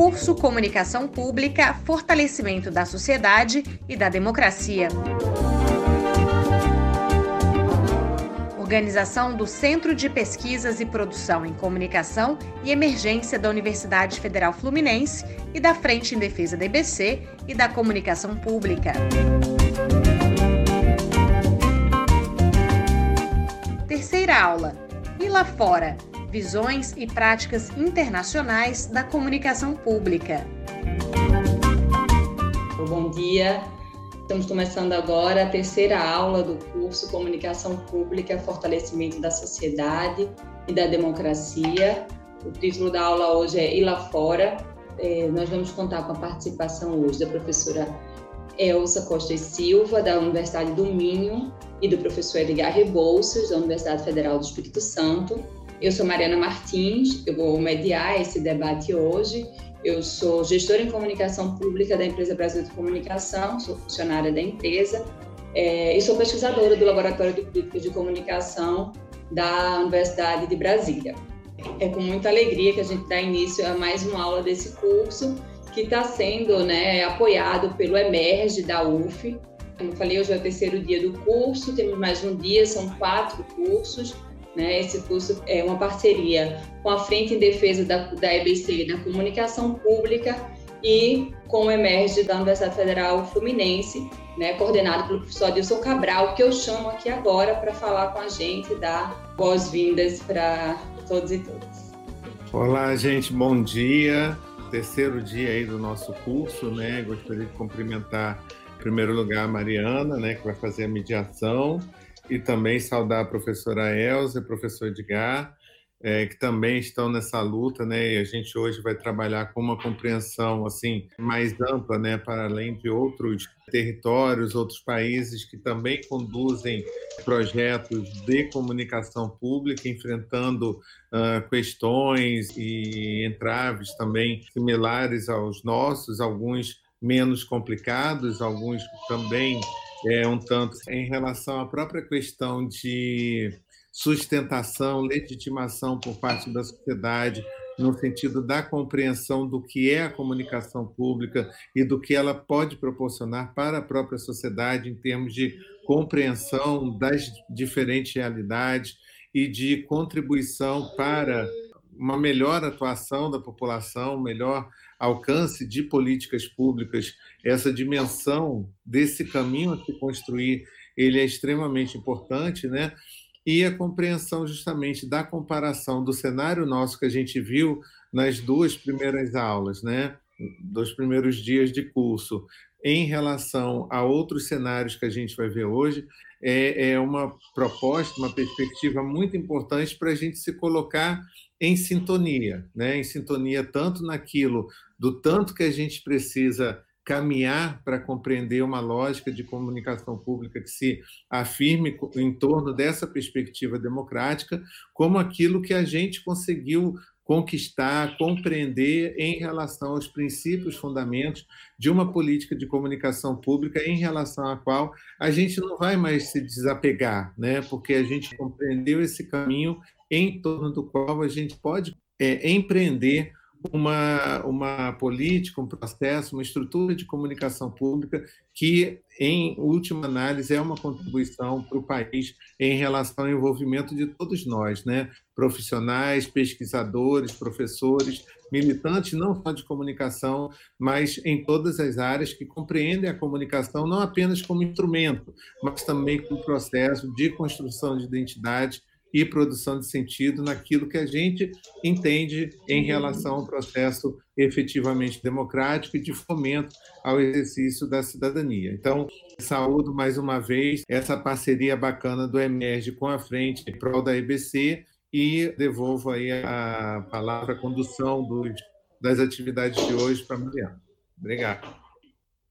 Curso Comunicação Pública, Fortalecimento da Sociedade e da Democracia. Organização do Centro de Pesquisas e Produção em Comunicação e Emergência da Universidade Federal Fluminense e da Frente em Defesa da IBC e da Comunicação Pública. Terceira aula. E lá fora? Visões e práticas internacionais da comunicação pública. Bom dia. Estamos começando agora a terceira aula do curso Comunicação Pública, Fortalecimento da Sociedade e da Democracia. O título da aula hoje é E lá fora. É, nós vamos contar com a participação hoje da professora Elsa Costa e Silva, da Universidade do Minho, e do professor Edgar Rebouças, da Universidade Federal do Espírito Santo. Eu sou Mariana Martins, eu vou mediar esse debate hoje eu sou gestora em comunicação pública da empresa Brasil de Comunicação, sou funcionária da empresa é, e sou pesquisadora do Laboratório de Políticas de Comunicação da Universidade de Brasília. É com muita alegria que a gente dá início a mais uma aula desse curso, que está sendo né, apoiado pelo Emerge da UF. Como falei, hoje é o terceiro dia do curso, temos mais um dia, são quatro cursos. Né? Esse curso é uma parceria com a Frente em Defesa da, da EBC da Comunicação Pública e com o Emerge da Universidade Federal Fluminense, né, coordenado pelo professor Adilson Cabral, que eu chamo aqui agora para falar com a gente, dar boas-vindas para todos e todas. Olá, gente, bom dia. Terceiro dia aí do nosso curso, né? Gostaria de cumprimentar, em primeiro lugar, a Mariana, né, que vai fazer a mediação e também saudar a professora Elza e professor Edgar, é, que também estão nessa luta, né? E a gente hoje vai trabalhar com uma compreensão assim mais ampla, né, para além de outros territórios, outros países que também conduzem projetos de comunicação pública, enfrentando uh, questões e entraves também similares aos nossos, alguns menos complicados, alguns também é, um tanto. Em relação à própria questão de sustentação, legitimação por parte da sociedade, no sentido da compreensão do que é a comunicação pública e do que ela pode proporcionar para a própria sociedade em termos de compreensão das diferentes realidades e de contribuição para uma melhor atuação da população, melhor alcance de políticas públicas, essa dimensão desse caminho a se construir, ele é extremamente importante, né? E a compreensão justamente da comparação do cenário nosso que a gente viu nas duas primeiras aulas, né? Dos primeiros dias de curso, em relação a outros cenários que a gente vai ver hoje, é, é uma proposta, uma perspectiva muito importante para a gente se colocar em sintonia, né? em sintonia tanto naquilo do tanto que a gente precisa caminhar para compreender uma lógica de comunicação pública que se afirme em torno dessa perspectiva democrática, como aquilo que a gente conseguiu conquistar, compreender em relação aos princípios, fundamentos de uma política de comunicação pública em relação à qual a gente não vai mais se desapegar, né? porque a gente compreendeu esse caminho em torno do qual a gente pode é, empreender uma, uma política, um processo, uma estrutura de comunicação pública que, em última análise, é uma contribuição para o país em relação ao envolvimento de todos nós, né? profissionais, pesquisadores, professores, militantes, não só de comunicação, mas em todas as áreas que compreendem a comunicação não apenas como instrumento, mas também como processo de construção de identidade e produção de sentido naquilo que a gente entende em relação ao processo efetivamente democrático e de fomento ao exercício da cidadania. Então, saúdo mais uma vez essa parceria bacana do Emerge com a frente em prol da EBC e devolvo aí a palavra, a condução dos, das atividades de hoje para a Mariana. Obrigado.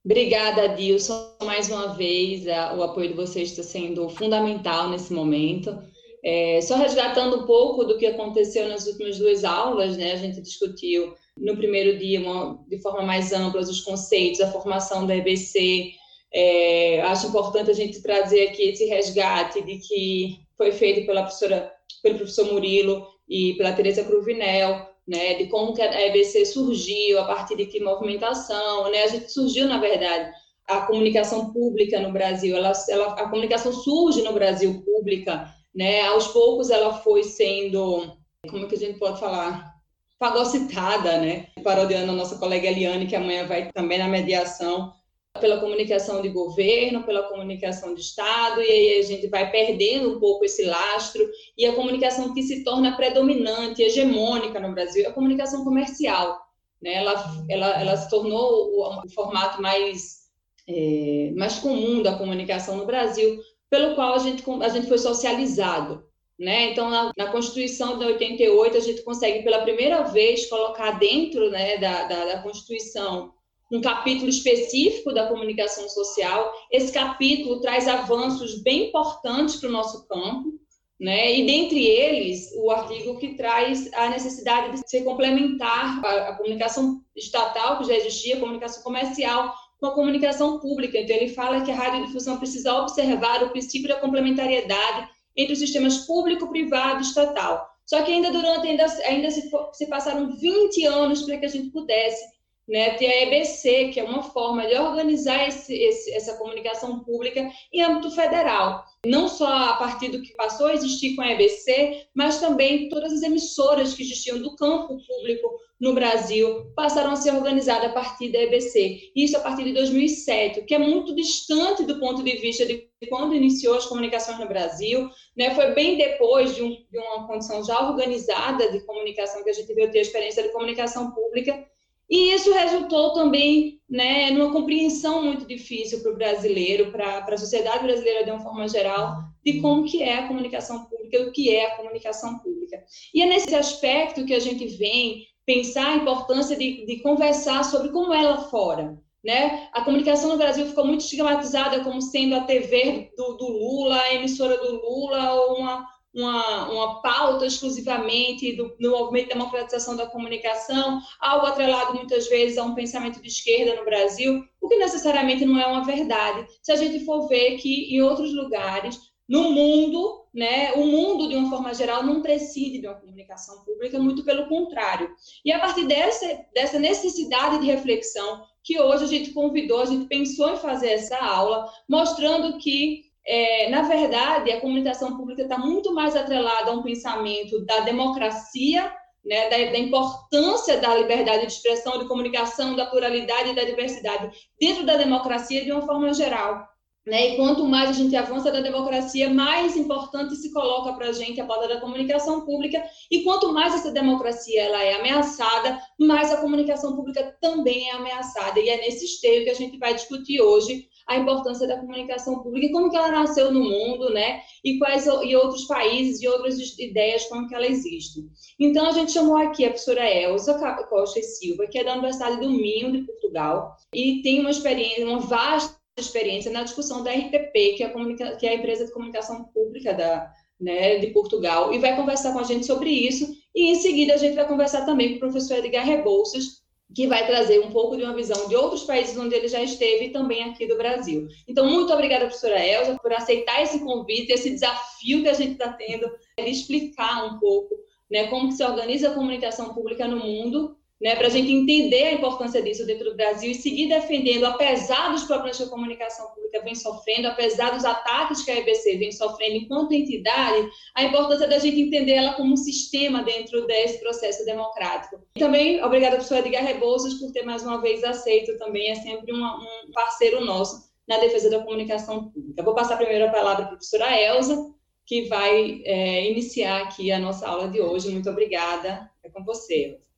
Obrigada, Dilson. Mais uma vez, o apoio de vocês está sendo fundamental nesse momento. É, só resgatando um pouco do que aconteceu nas últimas duas aulas, né? A gente discutiu no primeiro dia, uma, de forma mais ampla, os conceitos, a formação da EBC. É, acho importante a gente trazer aqui esse resgate de que foi feito pela professora, pelo professor Murilo e pela Teresa Cruvinel, né, de como que a EBC surgiu, a partir de que movimentação, né, a gente surgiu, na verdade, a comunicação pública no Brasil, ela, ela, a comunicação surge no Brasil pública, né, aos poucos ela foi sendo, como que a gente pode falar, fagocitada, né, parodiando a nossa colega Eliane, que amanhã vai também na mediação, pela comunicação de governo, pela comunicação de Estado, e aí a gente vai perdendo um pouco esse lastro, e a comunicação que se torna predominante, hegemônica no Brasil, é a comunicação comercial. Né? Ela, ela, ela se tornou o, o formato mais, é, mais comum da comunicação no Brasil, pelo qual a gente, a gente foi socializado. Né? Então, na, na, Constituição de 88, a gente consegue, pela primeira vez, colocar dentro né, da, da, da Constituição um capítulo específico da comunicação social. Esse capítulo traz avanços bem importantes para o nosso campo, né? E dentre eles, o artigo que traz a necessidade de se complementar a, a comunicação estatal, que já existia, a comunicação comercial, com a comunicação pública. Então, ele fala que a radiodifusão precisa observar o princípio da complementariedade entre os sistemas público, privado e estatal. Só que ainda durante, ainda, ainda se, se passaram 20 anos para que a gente pudesse né, ter a EBC, que é uma forma de organizar esse, esse, essa comunicação pública em âmbito federal. Não só a partir do que passou a existir com a EBC, mas também todas as emissoras que existiam do campo público no Brasil passaram a ser organizadas a partir da EBC. Isso a partir de 2007, que é muito distante do ponto de vista de quando iniciou as comunicações no Brasil. Né? Foi bem depois de, um, de uma condição já organizada de comunicação que a gente veio ter a experiência de comunicação pública e isso resultou também né, numa compreensão muito difícil para o brasileiro, para a sociedade brasileira de uma forma geral, de como que é a comunicação pública, o que é a comunicação pública. E é nesse aspecto que a gente vem pensar a importância de, de conversar sobre como lá fora. Né? A comunicação no Brasil ficou muito estigmatizada como sendo a TV do, do Lula, a emissora do Lula, ou uma, uma, uma pauta exclusivamente do, do movimento de democratização da comunicação, algo atrelado muitas vezes a um pensamento de esquerda no Brasil, o que necessariamente não é uma verdade. Se a gente for ver que em outros lugares, no mundo, né, o mundo, de uma forma geral, não prescinde de uma comunicação pública, muito pelo contrário. E a partir dessa, dessa necessidade de reflexão, que hoje a gente convidou, a gente pensou em fazer essa aula, mostrando que é, na verdade, a comunicação pública está muito mais atrelada a um pensamento da democracia, né, da, da, importância da liberdade de expressão, de comunicação, da pluralidade e da diversidade dentro da democracia de uma forma geral. Né? E quanto mais a gente avança da democracia, mais importante se coloca para a gente a pauta da comunicação pública. E quanto mais essa democracia ela é ameaçada, mais a comunicação pública também é ameaçada. E é nesse esteio que a gente vai discutir hoje a importância da comunicação pública e como que ela nasceu no mundo, né? E quais e outros países e outras ideias como que ela existe. Então a gente chamou aqui a professora Elza Costa e Silva, que é da Universidade do Minho de Portugal e tem uma experiência, uma vasta experiência na discussão da RTP, que é a, que é a empresa de comunicação pública da, né, de Portugal, e vai conversar com a gente sobre isso. E em seguida a gente vai conversar também com o professor Edgar Rebouças, que vai trazer um pouco de uma visão de outros países onde ele já esteve e também aqui do Brasil. Então, muito obrigada, professora Elza, por aceitar esse convite, esse desafio que a gente está tendo de explicar um pouco né, como se organiza a comunicação pública no mundo né, para a gente entender a importância disso dentro do Brasil e seguir defendendo, apesar dos problemas que a comunicação pública vem sofrendo, apesar dos ataques que a EBC vem sofrendo enquanto entidade, a importância da gente entender ela como um sistema dentro desse processo democrático. E também, obrigada, professor Edgar Rebouças, por ter mais uma vez aceito também, é sempre uma, um parceiro nosso na defesa da comunicação pública. Vou passar primeiro a palavra para a professora Elza, que vai é, iniciar aqui a nossa aula de hoje. Muito obrigada. É com você, Elza.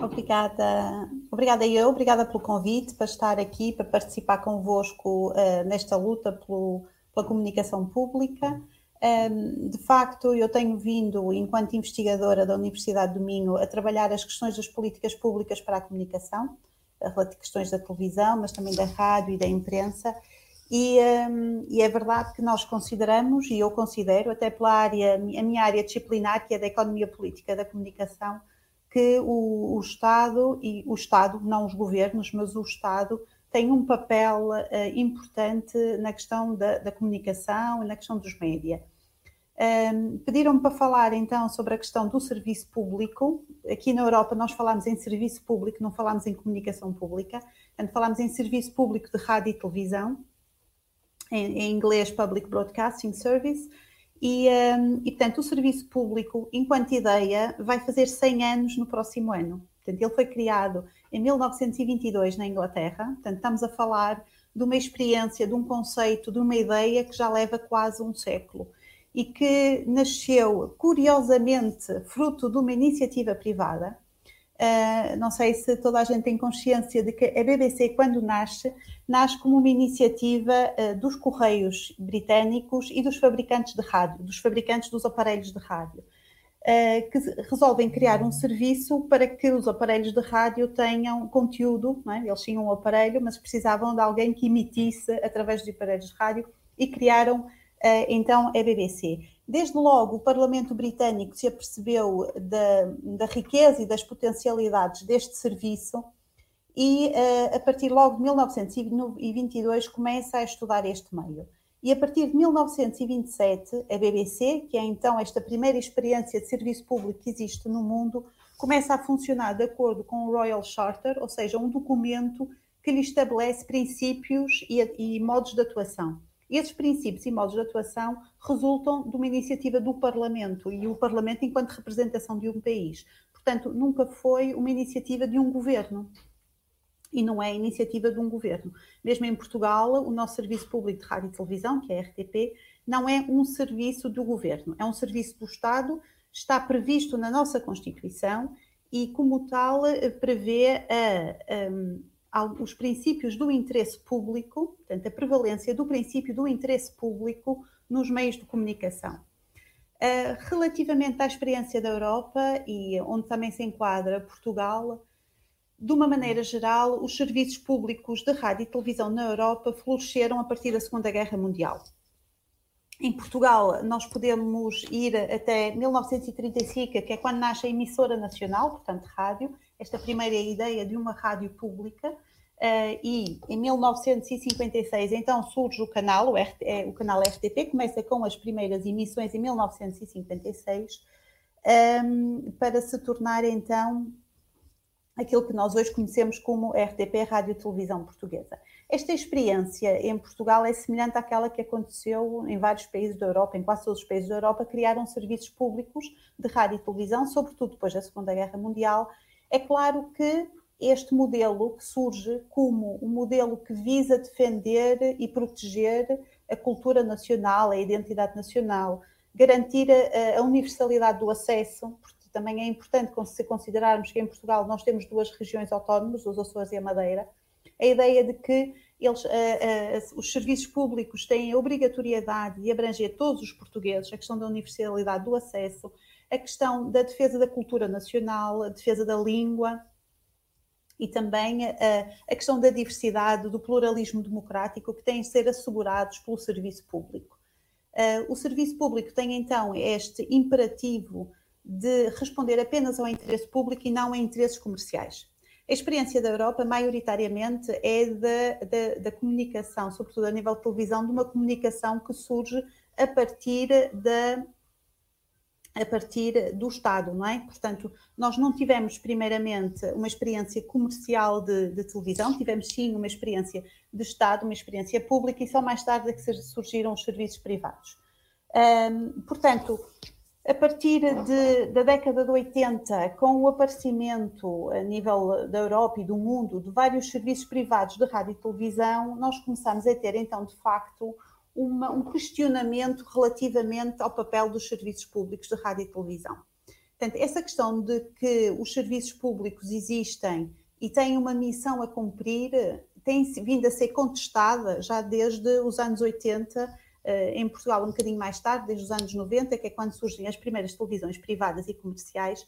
Obrigada, obrigada eu, obrigada pelo convite para estar aqui, para participar convosco uh, nesta luta pelo, pela comunicação pública. Um, ehm, de facto, eu tenho vindo, enquanto investigadora da Universidade do Minho, a trabalhar as questões das políticas públicas para a comunicação, as questões da televisão, mas também da rádio e da imprensa. E, um, ehm, e, é verdade que nós consideramos, e eu considero, até pela área, a minha área disciplinar, que é da economia política da comunicação, que o, o, Estado, e o Estado, não os governos, mas o Estado, tem um papel uh, importante na questão da, da comunicação e na questão dos média. Um, Pediram-me para falar então sobre a questão do serviço público. Aqui na Europa nós falamos em serviço público, não falamos em comunicação pública. Portanto, falamos em serviço público de rádio e televisão, em, em inglês Public Broadcasting Service. E, um, e, portanto, o serviço público, enquanto ideia, vai fazer 100 anos no próximo ano. Portanto, ele foi criado em 1922 na Inglaterra. Portanto, estamos a falar de uma experiência, de um conceito, de uma ideia que já leva quase um século e que nasceu, curiosamente, fruto de uma iniciativa privada. Uh, não sei se toda a gente tem consciência de que a BBC, quando nasce, nasce como uma iniciativa uh, dos Correios britânicos e dos fabricantes de rádio, dos fabricantes dos aparelhos de rádio, uh, que resolvem criar um serviço para que os aparelhos de rádio tenham conteúdo. É? Eles tinham um aparelho, mas precisavam de alguém que emitisse através de aparelhos de rádio e criaram então a BBC. Desde logo, o Parlamento Britânico se apercebeu da, da riqueza e das potencialidades deste serviço e, a partir logo de 1922, começa a estudar este meio. E a partir de 1927, a BBC, que é então esta primeira experiência de serviço público que existe no mundo, começa a funcionar de acordo com o Royal Charter, ou seja, um documento que lhe estabelece princípios e, e modos de atuação. Esses princípios e modos de atuação resultam de uma iniciativa do Parlamento e o Parlamento enquanto representação de um país. Portanto, nunca foi uma iniciativa de um governo e não é iniciativa de um governo. Mesmo em Portugal, o nosso Serviço Público de Rádio e Televisão, que é a RTP, não é um serviço do governo, é um serviço do Estado, está previsto na nossa Constituição e, como tal, prevê a, a os princípios do interesse público, portanto, a prevalência do princípio do interesse público nos meios de comunicação. Uh, relativamente à experiência da Europa, e onde também se enquadra Portugal, de uma maneira geral, os serviços públicos de rádio e televisão na Europa floresceram a partir da Segunda Guerra Mundial. Em Portugal, nós podemos ir até 1935, que é quando nasce a emissora nacional, portanto, rádio, esta primeira ideia de uma rádio pública, uh, e em 1956 então surge o canal, o, RT, é, o canal RTP, começa com as primeiras emissões em 1956, um, ehm, para se tornar então aquilo que nós hoje conhecemos como RTP, Rádio Televisão Portuguesa. Esta experiência em Portugal é semelhante àquela que aconteceu em vários países da Europa, em quase todos os países da Europa, criaram serviços públicos de rádio e televisão, sobretudo depois da Segunda Guerra Mundial. É claro que este modelo que surge como um modelo que visa defender e proteger a cultura nacional, a identidade nacional, garantir a, a universalidade do acesso, porque também é importante se considerarmos que em Portugal nós temos duas regiões autónomas, os Açores e a Madeira, a ideia de que eles, os serviços públicos têm a obrigatoriedade de abranger todos os portugueses, a questão da universalidade do acesso, a questão da defesa da cultura nacional, a defesa da língua e também uh, a questão da diversidade, do pluralismo democrático que têm de ser assegurados pelo serviço público. o serviço público tem então este imperativo de responder apenas ao interesse público e não a interesses comerciais. A experiência da Europa, maioritariamente, é da, da, da, comunicação, sobretudo a nível de televisão, de uma comunicação que surge a partir da a partir do Estado, não é? Portanto, nós não tivemos primeiramente uma experiência comercial de, de televisão, tivemos sim uma experiência de Estado, uma experiência pública e só mais tarde é que surgiram os serviços privados. Um, portanto, a partir de, da década de 80, com o aparecimento a nível da Europa e do mundo de vários serviços privados de rádio e televisão, nós começamos a ter então, de facto, uma, um questionamento relativamente ao papel dos serviços públicos de rádio e televisão. Portanto, essa questão de que os serviços públicos existem e têm uma missão a cumprir tem vindo a ser contestada já desde os anos 80 eh, em Portugal um bocadinho mais tarde, desde os anos 90, que é quando surgem as primeiras televisões privadas e comerciais,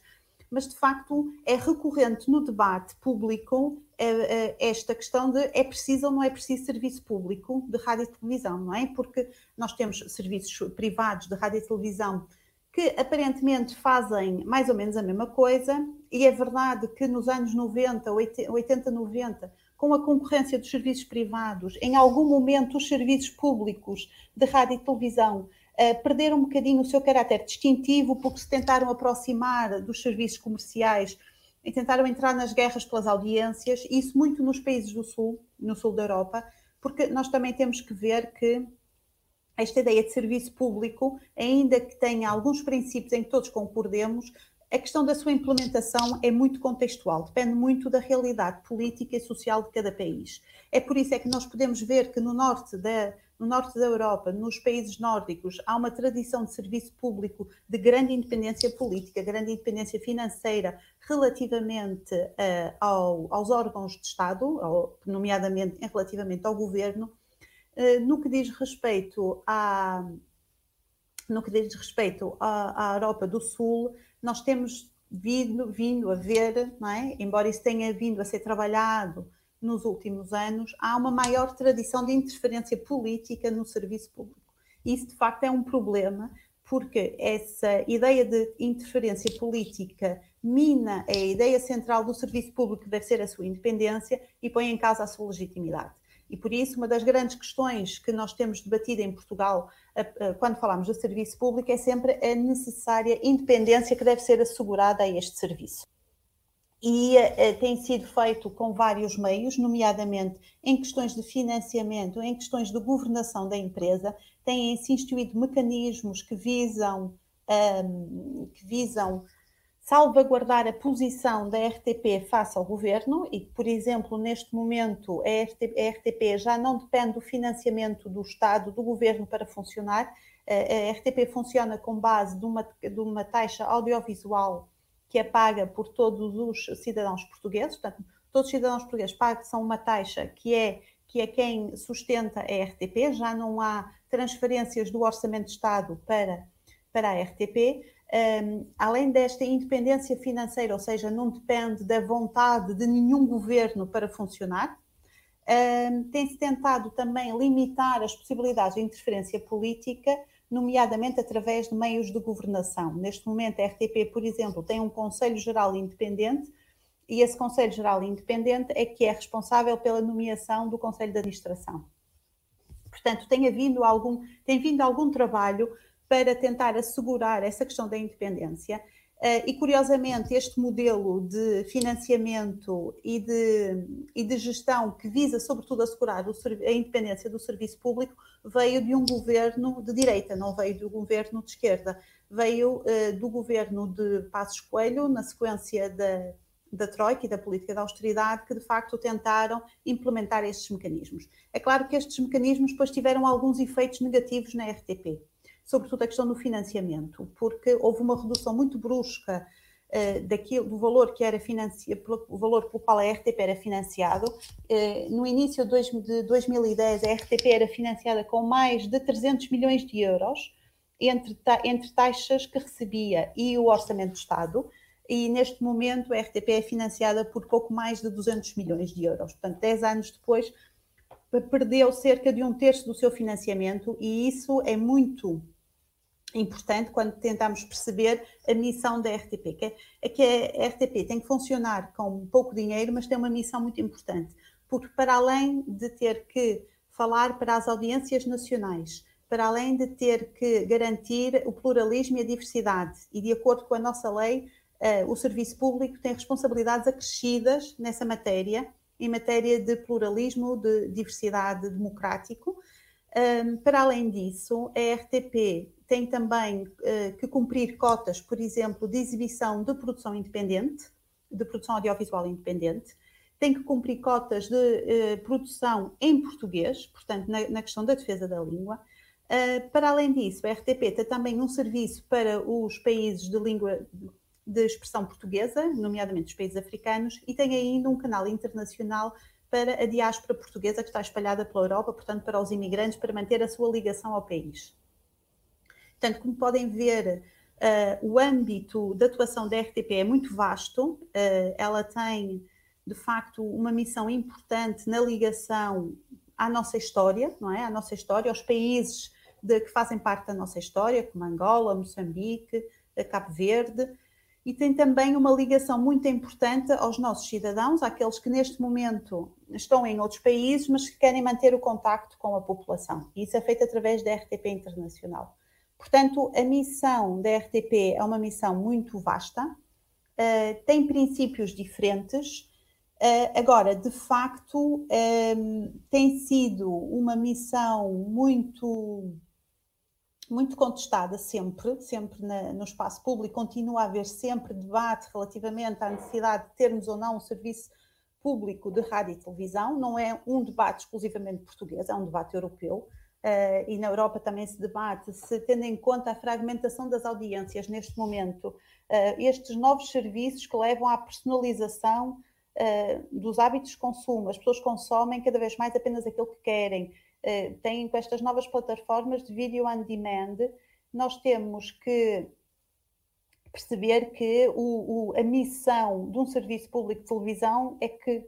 mas de facto é recorrente no debate público eh, eh, esta questão de é preciso ou não é preciso serviço público de rádio e televisão, não é? Porque nós temos serviços privados de rádio e televisão que aparentemente fazem mais ou menos a mesma coisa, e é verdade que nos anos 90, 80, 90, com a concorrência dos serviços privados, em algum momento os serviços públicos de rádio e televisão perderam um bocadinho o seu caráter distintivo porque se tentaram aproximar dos serviços comerciais e tentaram entrar nas guerras pelas audiências, isso muito nos países do Sul, no Sul da Europa, porque nós também temos que ver que esta ideia de serviço público, ainda que tenha alguns princípios em que todos concordemos, a questão da sua implementação é muito contextual, depende muito da realidade política e social de cada país. É por isso é que nós podemos ver que no norte da, no norte da Europa, nos países nórdicos, há uma tradição de serviço público de grande independência política, grande independência financeira relativamente uh, ao, aos órgãos de Estado, ou, nomeadamente relativamente ao governo, uh, no que diz respeito à no que diz respeito à, à Europa do Sul, nós temos vindo, vindo a ver, é? embora isso tenha vindo a ser trabalhado nos últimos anos, há uma maior tradição de interferência política no serviço público. Isso, de facto, é um problema, porque essa ideia de interferência política mina a ideia central do serviço público, que deve ser a sua independência, e põe em causa a sua legitimidade. E por isso, uma das grandes questões que nós temos debatido em Portugal, quando falamos de serviço público, é sempre a necessária independência que deve ser assegurada a este serviço. E tem sido feito com vários meios, nomeadamente em questões de financiamento, em questões de governação da empresa, têm-se instituído mecanismos que visam, um, que visam salvaguardar a posição da RTP face ao governo e, por exemplo, neste momento a RTP já não depende do financiamento do Estado, do governo para funcionar. A RTP funciona com base de uma, de uma taxa audiovisual que é paga por todos os cidadãos portugueses, portanto, todos os cidadãos portugueses pagam são uma taxa que é, que é quem sustenta a RTP, já não há transferências do Orçamento de Estado para, para a RTP um, além desta independência financeira, ou seja, não depende da vontade de nenhum governo para funcionar, um, tem-se tentado também limitar as possibilidades de interferência política, nomeadamente através de meios de governação. Neste momento, a RTP, por exemplo, tem um Conselho Geral Independente e esse Conselho Geral Independente é que é responsável pela nomeação do Conselho de Administração. Portanto, tem havido algum, tem vindo algum trabalho para tentar assegurar essa questão da independência. Uh, e curiosamente, este modelo de financiamento e de, e de gestão que visa, sobretudo, assegurar a independência do serviço público veio de um governo de direita, não veio do governo de esquerda. Veio uh, do governo de Passos Coelho, na sequência da, da Troika e da política de austeridade, que de facto tentaram implementar estes mecanismos. É claro que estes mecanismos depois tiveram alguns efeitos negativos na RTP sobretudo a questão do financiamento, porque houve uma redução muito brusca uh, daquilo, do valor que era financiado, o valor pelo qual a RTP era financiado. Uh, no início de 2010, a RTP era financiada com mais de 300 milhões de euros entre, ta, entre taxas que recebia e o Orçamento do Estado. E neste momento a RTP é financiada por pouco mais de 200 milhões de euros. Portanto, 10 anos depois, perdeu cerca de um terço do seu financiamento, e isso é muito importante quando tentamos perceber a missão da RTP, que é que a RTP tem que funcionar com pouco dinheiro, mas tem uma missão muito importante, porque para além de ter que falar para as audiências nacionais, para além de ter que garantir o pluralismo e a diversidade, e de acordo com a nossa lei, uh, o serviço público tem responsabilidades acrescidas nessa matéria, em matéria de pluralismo, de diversidade democrático. Para além disso, a RTP tem também uh, que cumprir cotas, por exemplo, de exibição de produção independente, de produção audiovisual independente, tem que cumprir cotas de uh, produção em português, portanto, na, na, questão da defesa da língua. Uh, para além disso, a RTP tem também um serviço para os países de língua de expressão portuguesa, nomeadamente os países africanos, e tem ainda um canal internacional para a diáspora portuguesa que está espalhada pela Europa, portanto, para os imigrantes, para manter a sua ligação ao país. Portanto, como podem ver, uh, o âmbito de atuação da RTP é muito vasto, uh, ela tem, de facto, uma missão importante na ligação à nossa história, não é? À nossa história, aos países de, que fazem parte da nossa história, como Angola, Moçambique, Cabo Verde, e tem também uma ligação muito importante aos nossos cidadãos, àqueles que neste momento estão em outros países, mas que querem manter o contacto com a população. Isso é feito através da RTP Internacional. Portanto, a missão da RTP é uma missão muito vasta, uh, tem princípios diferentes. Uh, agora, de facto, um, ehm, tem sido uma missão muito muito contestada sempre, sempre na, no espaço público, continua a haver sempre debate relativamente à necessidade de termos ou não um serviço público de rádio e televisão. Não é um debate exclusivamente português, é um debate europeu. Uh, e na Europa também se debate, se tendo em conta a fragmentação das audiências neste momento, uh, estes novos serviços que levam à personalização uh, dos hábitos de consumo, as pessoas consomem cada vez mais apenas aquilo que querem, têm com estas novas plataformas de vídeo on demand, nós temos que perceber que o, o, a missão de um serviço público de televisão é que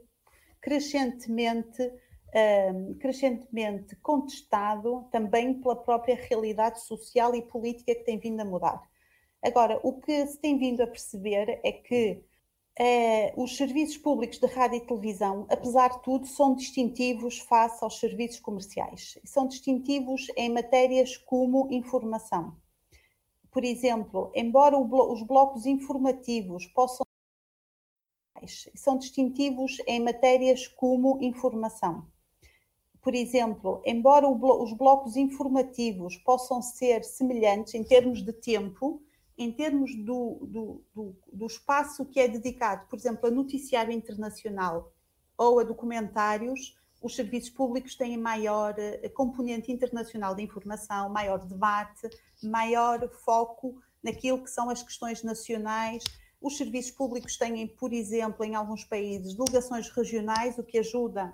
crescentemente um, crescentemente contestado também pela própria realidade social e política que tem vindo a mudar. Agora, o que se tem vindo a perceber é que uh, os serviços públicos de rádio e televisão, apesar de tudo, são distintivos face aos serviços comerciais. São distintivos em matérias como informação. Por exemplo, embora blo os blocos informativos possam são distintivos em matérias como informação por exemplo, embora os blocos informativos possam ser semelhantes em termos de tempo, em termos do, do, do, do, espaço que é dedicado, por exemplo, a noticiário internacional ou a documentários, os serviços públicos têm maior eh, componente internacional de informação, maior debate, maior foco naquilo que são as questões nacionais. Os serviços públicos têm, por exemplo, em alguns países, delegações regionais, o que ajuda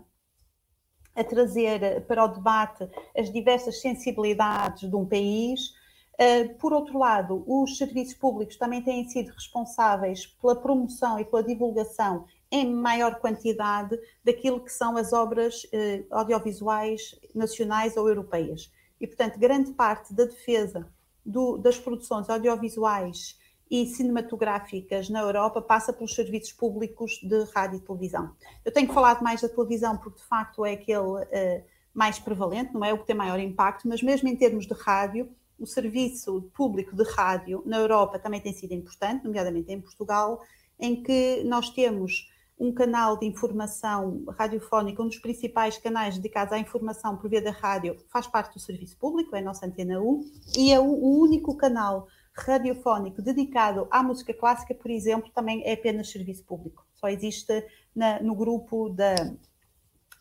a trazer para o debate as diversas sensibilidades de um país. Uh, por outro lado, os serviços públicos também têm sido responsáveis pela promoção e pela divulgação em maior quantidade daquilo que são as obras uh, audiovisuais nacionais ou europeias. E, portanto, grande parte da defesa do, das produções audiovisuais e cinematográficas na Europa passa pelos serviços públicos de rádio e televisão. Eu tenho falado mais da televisão porque, de facto, é aquele uh, mais prevalente, não é o que tem maior impacto, mas mesmo em termos de rádio, o serviço público de rádio na Europa também tem sido importante, nomeadamente em Portugal, em que nós temos um canal de informação radiofónica, um dos principais canais dedicados à informação por via da rádio, faz parte do serviço público, é a nossa Antena 1, e é o, único canal radiofónico dedicado à música clássica, por exemplo, também é apenas serviço público. Só existe na, no grupo da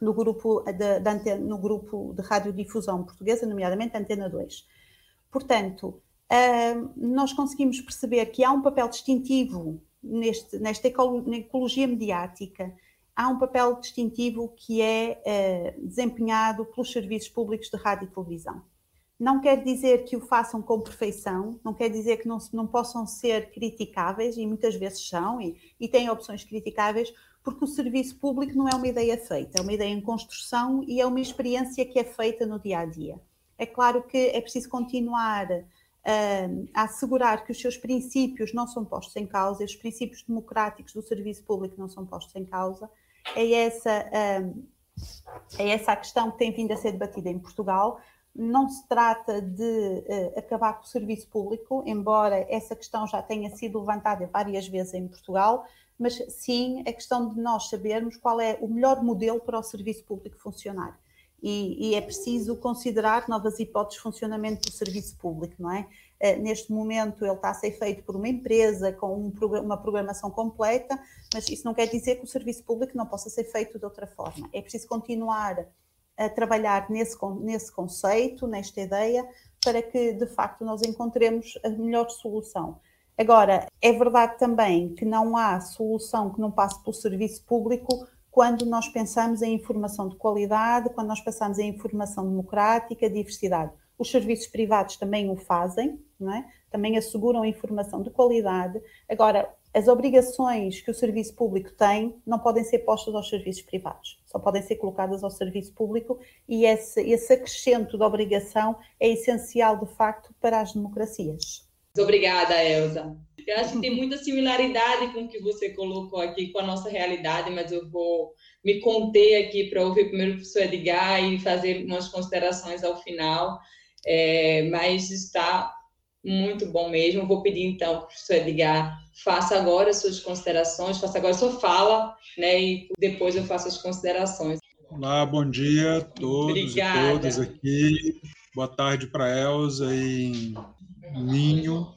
no grupo, de, de antena, no grupo de radiodifusão portuguesa, nomeadamente Antena 2. Portanto, uh, nós conseguimos perceber que há um papel distintivo neste, nesta ecologia mediática, há um papel distintivo que é uh, desempenhado pelos serviços públicos de rádio e televisão. Não quer dizer que o façam com perfeição, não quer dizer que não, não possam ser criticáveis, e muitas vezes são, e, e têm opções criticáveis, porque o serviço público não é uma ideia feita, é uma ideia em construção e é uma experiência que é feita no dia a dia. É claro que é preciso continuar uh, a assegurar que os seus princípios não são postos em causa, os princípios democráticos do serviço público não são postos em causa. É essa, uh, é essa a questão que tem vindo a ser debatida em Portugal não se trata de uh, acabar com o serviço público, embora essa questão já tenha sido levantada várias vezes em Portugal, mas sim a questão de nós sabermos qual é o melhor modelo para o serviço público funcionar. E, e é preciso considerar novas hipóteses de funcionamento do serviço público, não é? Uh, neste momento ele está a ser feito por uma empresa com um, uma programação completa, mas isso não quer dizer que o serviço público não possa ser feito de outra forma. É preciso continuar a trabalhar nesse, nesse conceito, nesta ideia, para que de facto nós encontremos a melhor solução. Agora, é verdade também que não há solução que não passe pelo serviço público quando nós pensamos em informação de qualidade, quando nós pensamos em informação democrática, diversidade. Os serviços privados também o fazem, é? também asseguram informação de qualidade. Agora, as obrigações que o serviço público tem não podem ser postas aos serviços privados, só podem ser colocadas ao serviço público e esse, esse acrescento de obrigação é essencial, de facto, para as democracias. Obrigada, Elza. Eu acho que tem muita similaridade com o que você colocou aqui com a nossa realidade, mas eu vou me conter aqui para ouvir primeiro o professor Edgar e fazer umas considerações ao final. É, mas está muito bom mesmo. Vou pedir então para o professor Edgar faça agora suas considerações, faça agora sua fala, né? E depois eu faço as considerações. Olá, bom dia a todos Obrigada. e todas aqui. Boa tarde para a Elza em Ninho,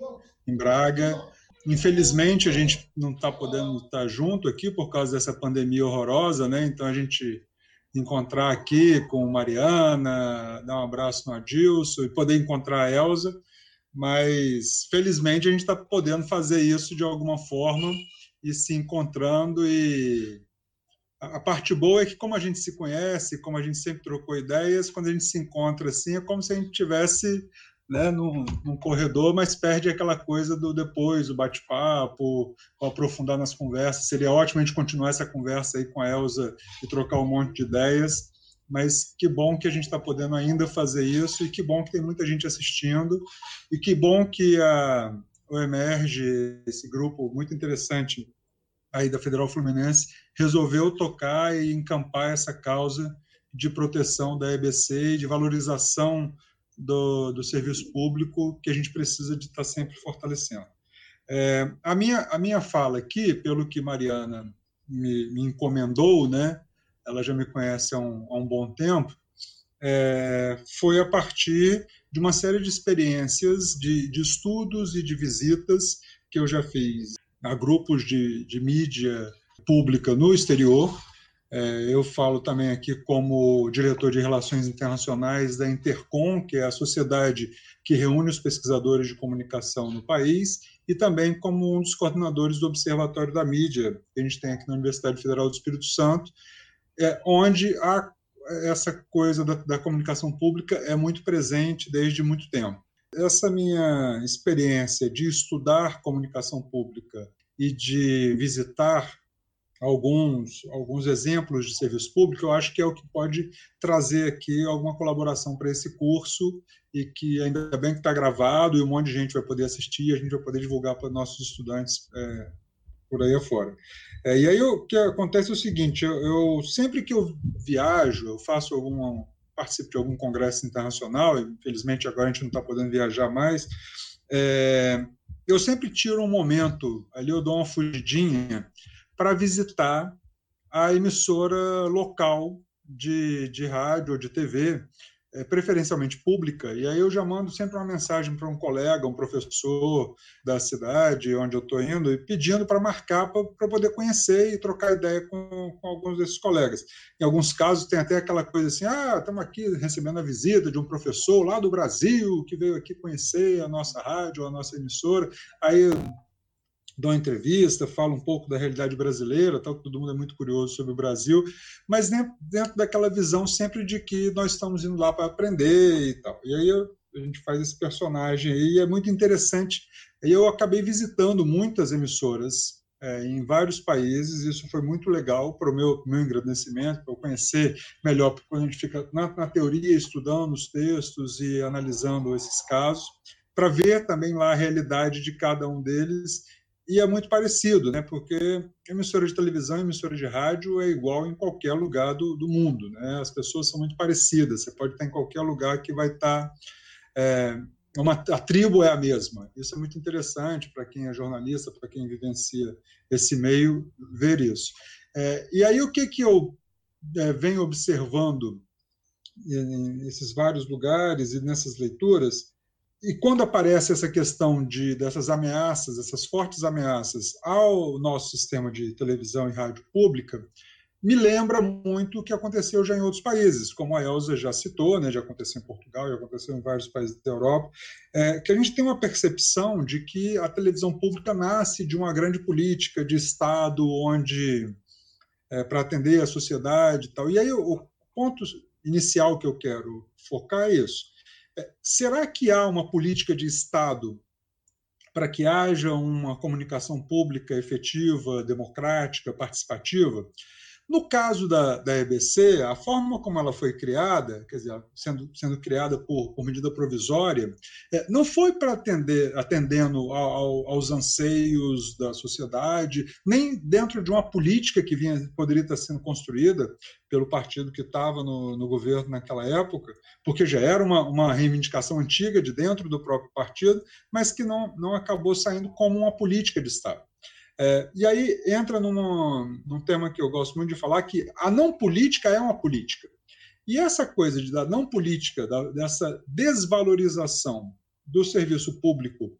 em Braga. Infelizmente, a gente não está podendo estar junto aqui por causa dessa pandemia horrorosa, né? Então, a gente encontrar aqui com Mariana, dar um abraço no Adilson e poder encontrar a Elza mas felizmente a gente está podendo fazer isso de alguma forma e se encontrando e a parte boa é que como a gente se conhece, como a gente sempre trocou ideias, quando a gente se encontra assim é como se a gente tivesse né, num, num corredor, mas perde aquela coisa do depois, o bate-papo, aprofundar nas conversas. Seria ótimo a gente continuar essa conversa aí com a Elsa e trocar um monte de ideias mas que bom que a gente está podendo ainda fazer isso e que bom que tem muita gente assistindo e que bom que a, o Emerge, esse grupo muito interessante aí da Federal Fluminense, resolveu tocar e encampar essa causa de proteção da EBC e de valorização do, do serviço público que a gente precisa de estar tá sempre fortalecendo. É, a, minha, a minha fala aqui, pelo que Mariana me, me encomendou, né, ela já me conhece há um, há um bom tempo, é, foi a partir de uma série de experiências, de, de, estudos e de visitas que eu já fiz a grupos de, de mídia pública no exterior. É, eu falo também aqui como diretor de Relações Internacionais da Intercom, que é a sociedade que reúne os pesquisadores de comunicação no país, e também como um dos coordenadores do Observatório da Mídia, que a gente tem aqui na Universidade Federal do Espírito Santo, é, onde a, essa coisa da, da comunicação pública é muito presente desde muito tempo. Essa minha experiência de estudar comunicação pública e de visitar alguns, alguns exemplos de serviço público, eu acho que é o que pode trazer aqui alguma colaboração para esse curso e que ainda bem que está gravado e um monte de gente vai poder assistir, a gente vai poder divulgar para nossos estudantes é, por aí afora. É, e aí o que acontece é o seguinte: eu, eu, sempre que eu viajo, eu faço algum participo de algum congresso internacional, infelizmente agora a gente não está podendo viajar mais, é, eu sempre tiro um momento, ali eu dou uma fugidinha, para visitar a emissora local de, de rádio ou de TV é, preferencialmente pública, e aí eu já mando sempre uma mensagem para um colega, um professor da cidade onde eu estou indo, pedindo para marcar para poder conhecer e trocar ideia com, com, alguns desses colegas. Em alguns casos tem até aquela coisa assim, ah, estamos aqui recebendo a visita de um professor lá do Brasil que veio aqui conhecer a nossa rádio, a nossa emissora, aí dou entrevista, falo um pouco da realidade brasileira, tal, todo mundo é muito curioso sobre o Brasil, mas dentro daquela visão sempre de que nós estamos indo lá para aprender e tal. E aí a gente faz esse personagem aí, e é muito interessante. E eu acabei visitando muitas emissoras é, em vários países, isso foi muito legal para o meu, meu engrandecimento, para eu conhecer melhor, porque quando a gente fica na, na teoria, estudando os textos e analisando esses casos, para ver também lá a realidade de cada um deles e é muito parecido, né? porque emissora de televisão e emissora de rádio é igual em qualquer lugar do, do mundo. Né? As pessoas são muito parecidas, você pode estar em qualquer lugar que vai estar. É, uma, a tribo é a mesma. Isso é muito interessante para quem é jornalista, para quem vivencia esse meio, ver isso. É, e aí, o que, que eu é, venho observando nesses vários lugares e nessas leituras e quando aparece essa questão de dessas ameaças, essas fortes ameaças ao nosso sistema de televisão e rádio pública, me lembra muito o que aconteceu já em outros países, como a Elza já citou, né, já aconteceu em Portugal, já aconteceu em vários países da Europa, é, que a gente tem uma percepção de que a televisão pública nasce de uma grande política de Estado, onde é, para atender a sociedade e tal. E aí o ponto inicial que eu quero focar é isso será que há uma política de Estado para que haja uma comunicação pública efetiva, democrática, participativa? No caso da, da EBC, a forma como ela foi criada, quer dizer, sendo, sendo criada por, por medida provisória, é, não foi para atender atendendo ao, aos anseios da sociedade, nem dentro de uma política que vinha, poderia estar sendo construída pelo partido que estava no, no governo naquela época, porque já era uma, uma reivindicação antiga de dentro do próprio partido, mas que não, não acabou saindo como uma política de Estado. É, e aí entra numa, num tema que eu gosto muito de falar, que a não política é uma política. E essa coisa de, da não política, da, dessa desvalorização do serviço público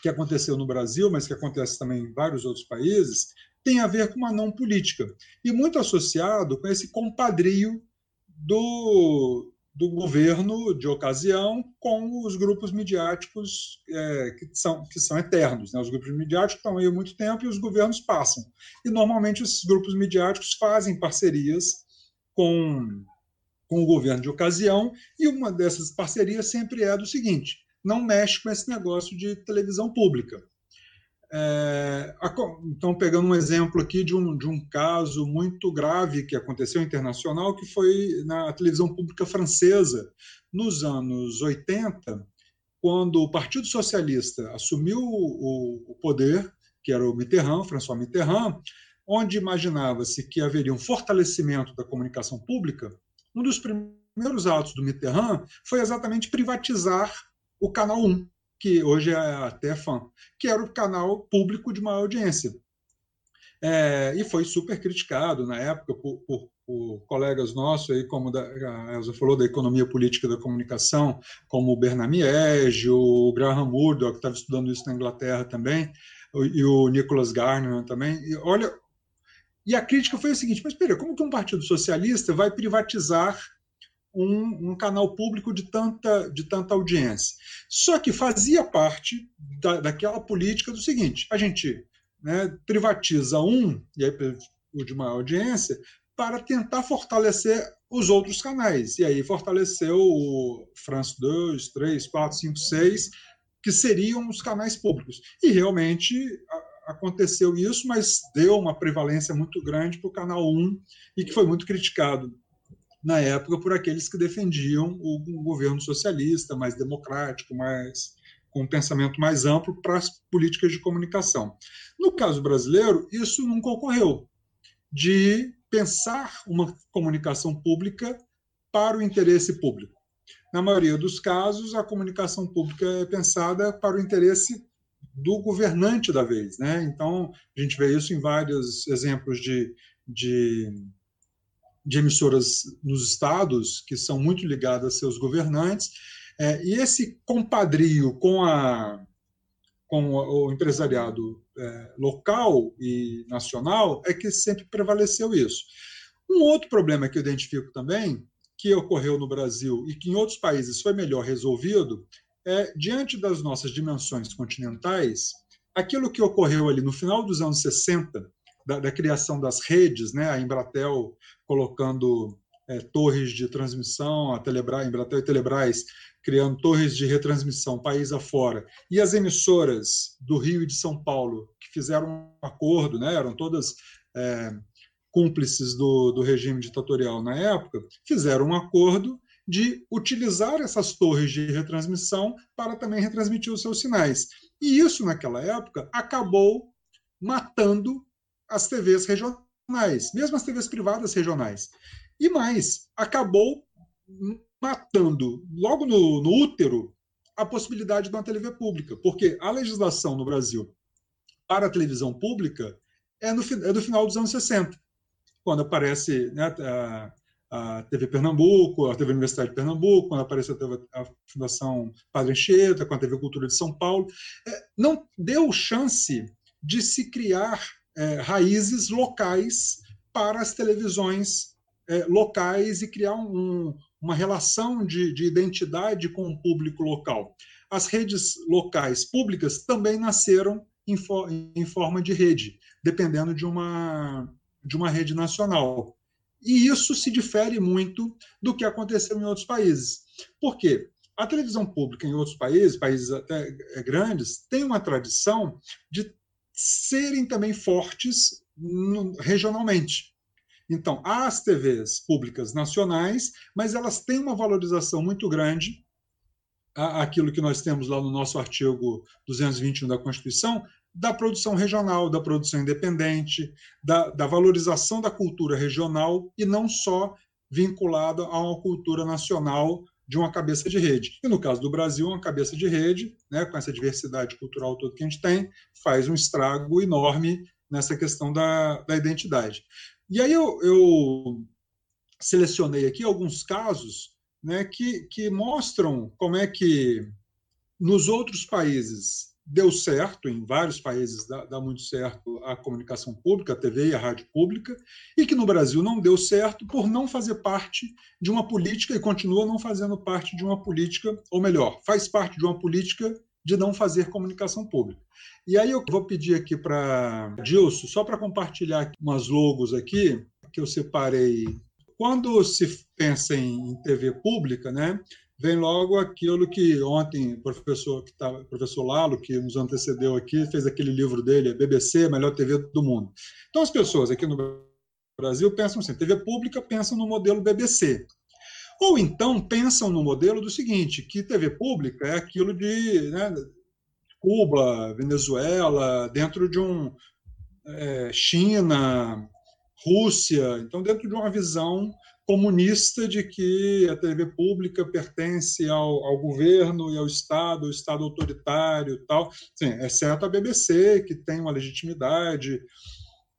que aconteceu no Brasil, mas que acontece também em vários outros países, tem a ver com uma não política. E muito associado com esse compadrio do, do governo de ocasião com os grupos midiáticos é, que, são, que são eternos. Né? Os grupos midiáticos estão aí há muito tempo e os governos passam. E, normalmente, esses grupos midiáticos fazem parcerias com, com o governo de ocasião, e uma dessas parcerias sempre é do seguinte: não mexe com esse negócio de televisão pública. É, então, pegando um exemplo aqui de um, de um caso muito grave que aconteceu internacional, que foi na televisão pública francesa, nos anos 80, quando o Partido Socialista assumiu o, o poder, que era o Mitterrand, François Mitterrand, onde imaginava-se que haveria um fortalecimento da comunicação pública, um dos primeiros atos do Mitterrand foi exatamente privatizar o Canal 1, que hoje é até fã, que era o canal público de maior audiência. É, e foi super criticado na época por, por, por colegas nossos, aí, como da, a Elza falou, da economia política da comunicação, como o Bernamiege, o Graham Murdoch, que estava estudando isso na Inglaterra também, e o Nicholas Garner também. E olha, e a crítica foi a seguinte: mas espera, como que um partido socialista vai privatizar um, um, canal público de tanta, de tanta audiência. Só que fazia parte da, daquela política do seguinte: a gente né, privatiza um, e aí o de maior audiência, para tentar fortalecer os outros canais. E aí fortaleceu o France 2, 3, 4, 5, 6, que seriam os canais públicos. E realmente aconteceu isso, mas deu uma prevalência muito grande para o canal 1 e que foi muito criticado na época por aqueles que defendiam o governo socialista, mais democrático, mais com um pensamento mais amplo para as políticas de comunicação. No caso brasileiro, isso nunca ocorreu, de pensar uma comunicação pública para o interesse público. Na maioria dos casos, a comunicação pública é pensada para o interesse do governante da vez. Né? Então, a gente vê isso em vários exemplos de, de de emissoras nos estados, que são muito ligadas a seus governantes, é, e esse compadrio com, a, com o empresariado é, local e nacional é que sempre prevaleceu isso. Um outro problema que eu identifico também, que ocorreu no Brasil e que em outros países foi melhor resolvido, é, diante das nossas dimensões continentais, aquilo que ocorreu ali no final dos anos 60, da, da criação das redes, né? a Embratel colocando é, torres de transmissão, a Telebrás, Embratel e Telebrás criando torres de retransmissão país afora, e as emissoras do Rio e de São Paulo, que fizeram um acordo, né? eram todas é, cúmplices do, do regime ditatorial na época, fizeram um acordo de utilizar essas torres de retransmissão para também retransmitir os seus sinais. E isso, naquela época, acabou matando as TVs regionais, mesmo as TVs privadas regionais. E mais, acabou matando logo no, no útero a possibilidade de uma TV pública, porque a legislação no Brasil para a televisão pública é, no, é do final dos anos 60, quando aparece né, a, a, TV Pernambuco, a TV Universidade de Pernambuco, quando aparece a Fundação Padre Anchieta, com a TV Cultura de São Paulo, é, não deu chance de se criar é, raízes locais para as televisões é, locais e criar um, uma relação de, de identidade com o público local. As redes locais públicas também nasceram em, em forma de rede, dependendo de uma, de uma rede nacional. E isso se difere muito do que aconteceu em outros países. Por quê? A televisão pública em outros países, países até é, grandes, tem uma tradição de serem também fortes regionalmente. Então, há as TVs públicas nacionais, mas elas têm uma valorização muito grande aquilo que nós temos lá no nosso artigo 221 da Constituição, da produção regional, da produção independente, da, da valorização da cultura regional e não só vinculada a uma cultura nacional de uma cabeça de rede. E no caso do Brasil, uma cabeça de rede, né, com essa diversidade cultural toda que a gente tem, faz um estrago enorme nessa questão da, da identidade. E aí eu, eu selecionei aqui alguns casos né, que, que mostram como é que nos outros países deu certo, em vários países dá, dá, muito certo a comunicação pública, a TV e a rádio pública, e que no Brasil não deu certo por não fazer parte de uma política e continua não fazendo parte de uma política, ou melhor, faz parte de uma política de não fazer comunicação pública. E aí eu vou pedir aqui para Dilson, só para compartilhar umas logos aqui, que eu separei. Quando se pensa em TV pública, né, vem logo aquilo que ontem o professor que tá, professor Lalo, que nos antecedeu aqui, fez aquele livro dele, BBC, melhor TV do mundo. Então as pessoas aqui no Brasil pensam assim, TV pública pensam no modelo BBC. Ou então pensam no modelo do seguinte, que TV pública é aquilo de né, Cuba, Venezuela, dentro de um é, China, Rússia, então dentro de uma visão comunista de que a TV pública pertence ao, ao governo e ao Estado, ao Estado autoritário e tal, Sim, exceto a BBC, que tem uma legitimidade.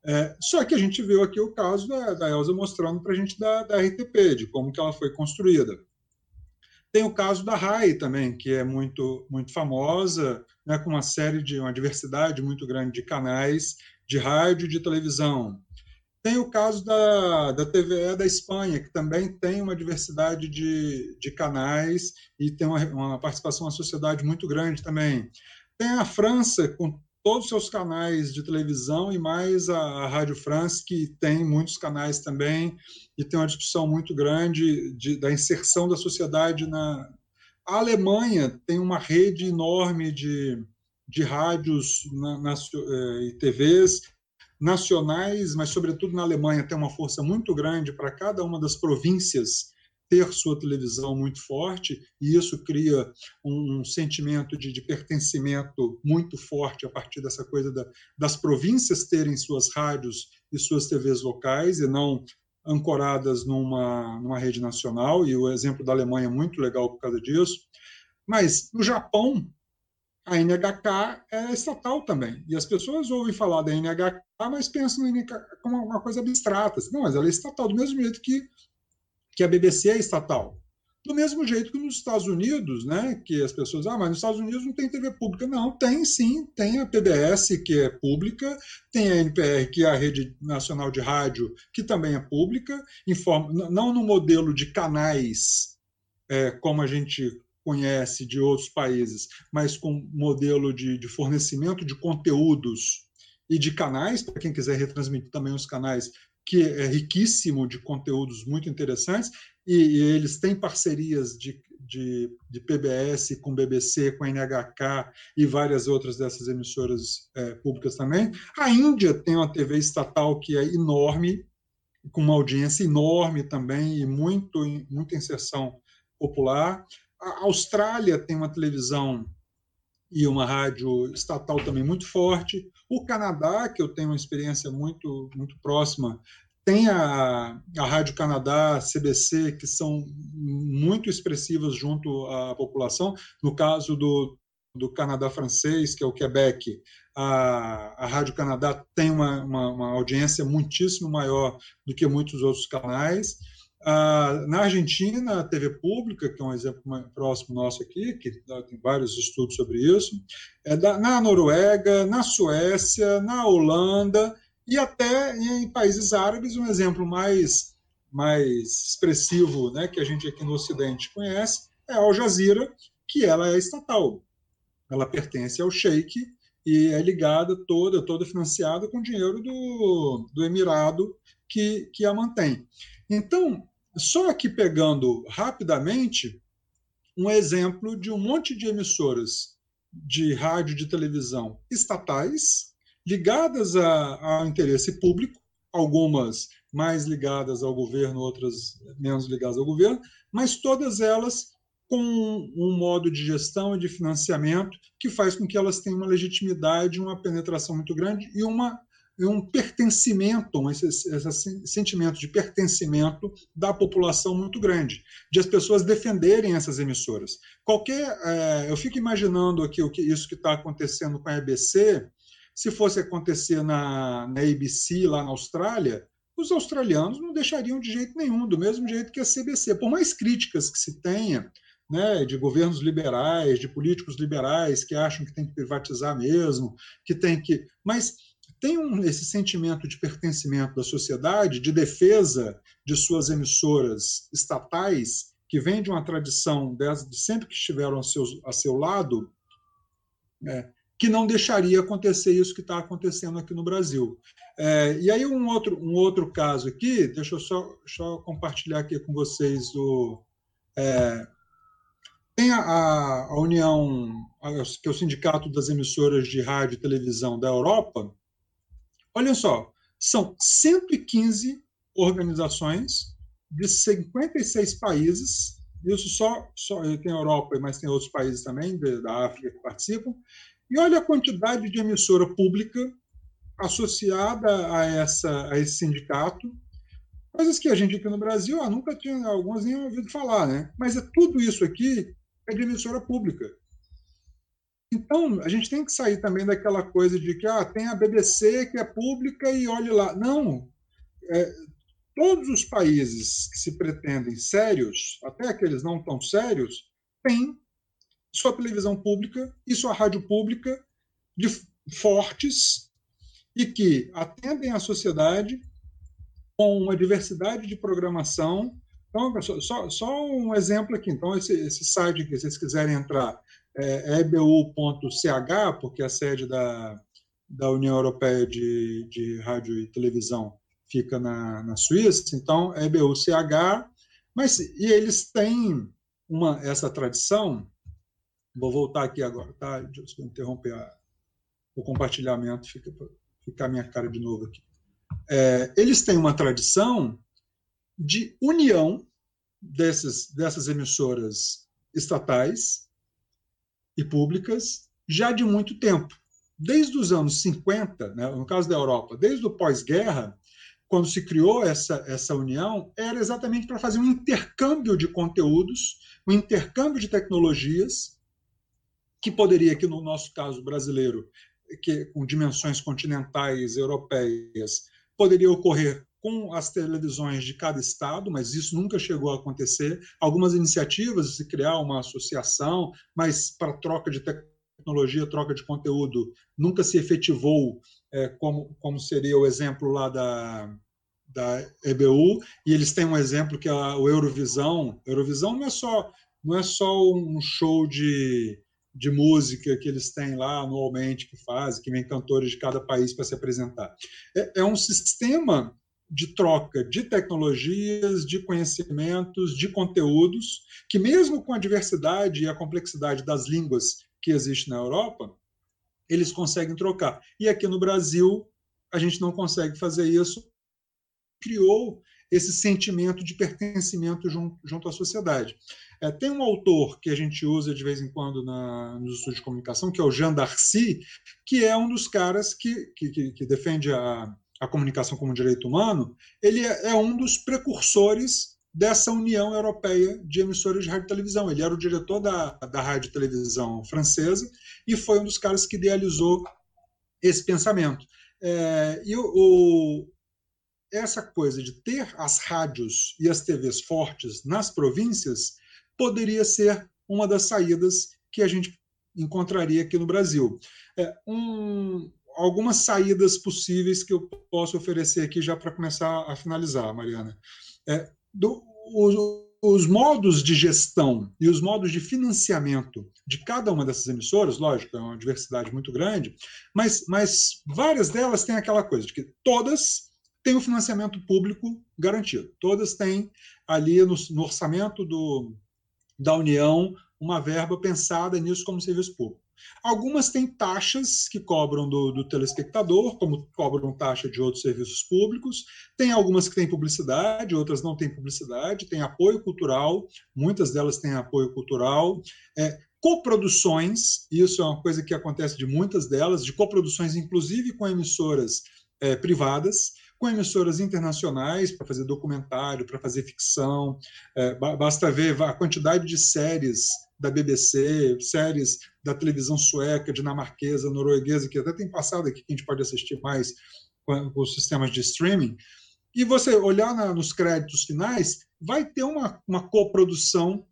É, só que a gente viu aqui o caso da, da mostrando para a gente da, da RTP, de como que ela foi construída. Tem o caso da RAI também, que é muito, muito famosa, né, com uma série de uma diversidade muito grande de canais de rádio e de televisão. Tem o caso da, da TVE da Espanha, que também tem uma diversidade de, de canais e tem uma, uma participação na sociedade muito grande também. Tem a França, com todos os seus canais de televisão e mais a, a Rádio France, que tem muitos canais também e tem uma discussão muito grande de, da inserção da sociedade na. A Alemanha tem uma rede enorme de, de rádios na, na, eh, e TVs nacionais, mas, sobretudo, na Alemanha, tem uma força muito grande para cada uma das províncias ter sua televisão muito forte, e isso cria um, um sentimento de, de, pertencimento muito forte a partir dessa coisa da, das províncias terem suas rádios e suas TVs locais, e não ancoradas numa, numa rede nacional, e o exemplo da Alemanha é muito legal por causa disso. Mas no Japão, a NHK é estatal também. E as pessoas ouvem falar da NHK, mas pensam em NHK como uma coisa abstrata. Não, mas ela é estatal, do mesmo jeito que, que a BBC é estatal. Do mesmo jeito que nos Estados Unidos, né, que as pessoas, ah, mas nos Estados Unidos não tem TV pública. Não, tem sim, tem a PBS, que é pública, tem a NPR, que é a Rede Nacional de Rádio, que também é pública, informa, não no modelo de canais, é, como a gente conhece de outros países, mas com modelo de, de fornecimento de conteúdos e de canais, para quem quiser retransmitir também os canais, que é riquíssimo de conteúdos muito interessantes, e, e eles têm parcerias de, de, de, PBS com BBC, com NHK e várias outras dessas emissoras é, públicas também. A Índia tem uma TV estatal que é enorme, com uma audiência enorme também e muito, muita inserção popular. A Austrália tem uma televisão e uma rádio estatal também muito forte. O Canadá, que eu tenho uma experiência muito, muito próxima, tem a, a Rádio Canadá, CBC, que são muito expressivas junto à população. No caso do, do Canadá francês, que é o Quebec, a, a Rádio Canadá tem uma, uma, uma audiência muitíssimo maior do que muitos outros canais. Ah, na Argentina, a TV pública, que é um exemplo próximo nosso aqui, que tem vários estudos sobre isso, é da, na Noruega, na Suécia, na Holanda e até em países árabes, um exemplo mais, mais expressivo né, que a gente aqui no Ocidente conhece é a Al Jazeera, que ela é estatal. Ela pertence ao Sheik e é ligada toda, toda financiada com dinheiro do, do Emirado que, que a mantém. Então, só aqui pegando rapidamente um exemplo de um monte de emissoras de rádio e de televisão estatais ligadas ao interesse público, algumas mais ligadas ao governo, outras menos ligadas ao governo, mas todas elas com um modo de gestão e de financiamento que faz com que elas tenham uma legitimidade, uma penetração muito grande e uma um pertencimento, um esse, esse, sentimento de pertencimento da população muito grande, de as pessoas defenderem essas emissoras. Qualquer, é, eu fico imaginando aqui o que isso que está acontecendo com a EBC, se fosse acontecer na, na ABC lá na Austrália, os australianos não deixariam de jeito nenhum, do mesmo jeito que a CBC. Por mais críticas que se tenha né, de governos liberais, de políticos liberais que acham que tem que privatizar mesmo, que tem que. Mas tem um, esse sentimento de pertencimento da sociedade, de defesa de suas emissoras estatais, que vem de uma tradição dessa, de sempre que estiveram a, seus, a seu lado, é, que não deixaria acontecer isso que está acontecendo aqui no Brasil. É, e aí um outro, um outro caso aqui, deixa eu só, compartilhar aqui com vocês o, é, tem a, a, União, que é o Sindicato das Emissoras de Rádio e Televisão da Europa. Olha só, são 115 organizações de 56 países. Isso só, só tem a Europa, mas tem outros países também da África que participam. E olha a quantidade de emissora pública associada a, essa, a esse sindicato, coisas que a gente aqui no Brasil ah, nunca tinha, algumas nem ouvido falar, né? Mas é tudo isso aqui é de emissora pública. Então, a gente tem que sair também daquela coisa de que ah, tem a BBC que é pública e olhe lá. Não. É, todos os países que se pretendem sérios, até aqueles não tão sérios, têm sua televisão pública e sua rádio pública de fortes e que atendem à sociedade com uma diversidade de programação então, só, só um exemplo aqui. Então, esse, esse site que vocês quiserem entrar é ebu.ch, porque é a sede da, da União Europeia de, de Rádio e Televisão fica na, na Suíça. Então, EBUCH, mas e eles têm uma, essa tradição. Vou voltar aqui agora, tá? Deixa eu interromper a, o compartilhamento, fica ficar minha cara de novo aqui. É, eles têm uma tradição de união dessas, dessas emissoras estatais e públicas já de muito tempo. Desde os anos 50, né, no caso da Europa, desde o pós-guerra, quando se criou essa, essa união, era exatamente para fazer um intercâmbio de conteúdos, um intercâmbio de tecnologias, que poderia, aqui no nosso caso brasileiro, que, com dimensões continentais europeias, poderia ocorrer com as televisões de cada estado, mas isso nunca chegou a acontecer. Algumas iniciativas de se criar uma associação, mas para troca de tecnologia, troca de conteúdo, nunca se efetivou, é, como, como seria o exemplo lá da, da EBU, e eles têm um exemplo que é o Eurovisão. Eurovisão não é só, não é só um show de, de música que eles têm lá anualmente que fazem, que vem cantores de cada país para se apresentar. É, é um sistema de troca de tecnologias, de conhecimentos, de conteúdos, que mesmo com a diversidade e a complexidade das línguas que existe na Europa, eles conseguem trocar. E aqui no Brasil, a gente não consegue fazer isso. Criou esse sentimento de pertencimento junto, junto à sociedade. É, tem um autor que a gente usa de vez em quando na, nos estudos de comunicação, que é o Jean Darcy, que é um dos caras que, que, que defende a, a comunicação como direito humano, ele é, é um dos precursores dessa União Europeia de Emissoras de Rádio e Televisão. Ele era o diretor da, da Rádio e Televisão francesa e foi um dos caras que idealizou esse pensamento. É, e o, o, essa coisa de ter as rádios e as TVs fortes nas províncias poderia ser uma das saídas que a gente encontraria aqui no Brasil. É, um, algumas saídas possíveis que eu posso oferecer aqui já para começar a finalizar, Mariana. É, do, os, os modos de gestão e os modos de financiamento de cada uma dessas emissoras, lógico, é uma diversidade muito grande, mas, mas várias delas têm aquela coisa de que todas têm o financiamento público garantido. Todas têm ali no, no orçamento do, da União uma verba pensada nisso como serviço público. Algumas têm taxas que cobram do, do, telespectador, como cobram taxa de outros serviços públicos. Tem algumas que têm publicidade, outras não têm publicidade. Tem apoio cultural, muitas delas têm apoio cultural. É, coproduções, isso é uma coisa que acontece de muitas delas, de coproduções, inclusive com emissoras é, privadas, com emissoras internacionais para fazer documentário, para fazer ficção. É, basta ver a quantidade de séries da BBC, séries da televisão sueca, dinamarquesa, norueguesa, que até tem passado aqui que a gente pode assistir mais com, os sistemas de streaming. E você olhar na, nos créditos finais, vai ter uma, uma coprodução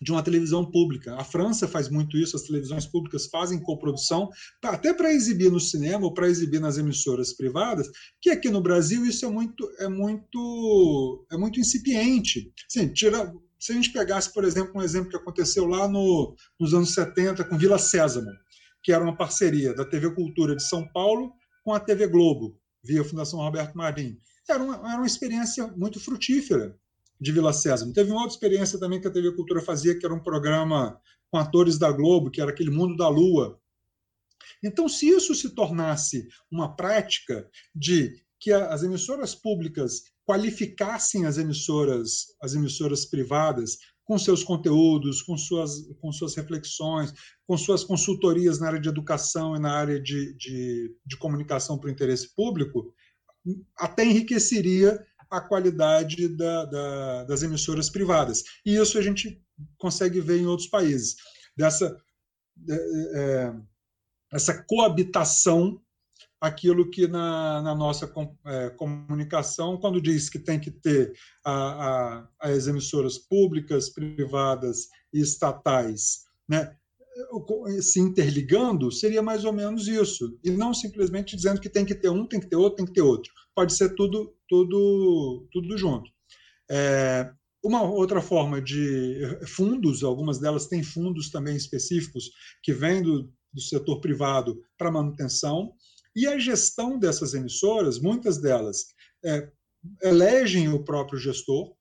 de uma televisão pública. A França faz muito isso, as televisões públicas fazem coprodução, até para exibir no cinema ou para exibir nas emissoras privadas, que aqui no Brasil isso é muito é muito é muito incipiente. Sim, tira, se a gente pegasse, por exemplo, um exemplo que aconteceu lá no, nos anos 70 com Vila Sésamo, que era uma parceria da TV Cultura de São Paulo com a TV Globo, via Fundação Roberto Marinho. Era uma, era uma experiência muito frutífera de Vila Sésamo. Teve uma outra experiência também que a TV Cultura fazia, que era um programa com atores da Globo, que era aquele Mundo da Lua. Então, se isso se tornasse uma prática de que as emissoras públicas qualificassem as emissoras, as emissoras privadas com seus conteúdos, com suas, com suas reflexões, com suas consultorias na área de educação e na área de, de, de comunicação para o interesse público, até enriqueceria a qualidade da, da, das emissoras privadas. E isso a gente consegue ver em outros países. Dessa é, é, essa coabitação, aquilo que na, na nossa é, comunicação, quando diz que tem que ter a, a, as emissoras públicas, privadas e estatais, né, se interligando, seria mais ou menos isso. E não simplesmente dizendo que tem que ter um, tem que ter outro, tem que ter outro. Pode ser tudo, tudo, tudo junto. É, uma outra forma de fundos, algumas delas têm fundos também específicos que vêm do, do setor privado para manutenção, e a gestão dessas emissoras, muitas delas é, elegem o próprio gestor,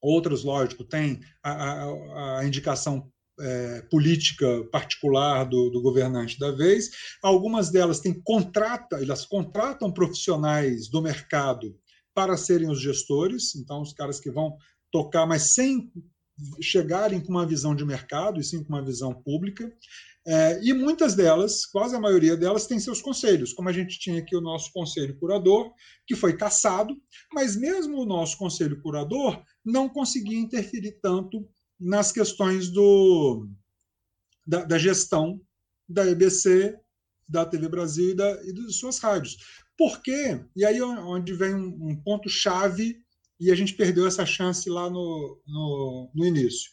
outras, lógico, têm a, a, a indicação é, política particular do, do, governante da vez. Algumas delas têm contrata, elas contratam profissionais do mercado para serem os gestores, então os caras que vão tocar, mas sem chegarem com uma visão de mercado e sim com uma visão pública. É, e muitas delas, quase a maioria delas, tem seus conselhos, como a gente tinha aqui o nosso conselho curador, que foi cassado, mas mesmo o nosso conselho curador não conseguia interferir tanto nas questões do, da, da gestão da EBC, da TV Brasil e, da, e suas rádios. Por quê? E aí é onde vem um, um ponto-chave, e a gente perdeu essa chance lá no, no, no início.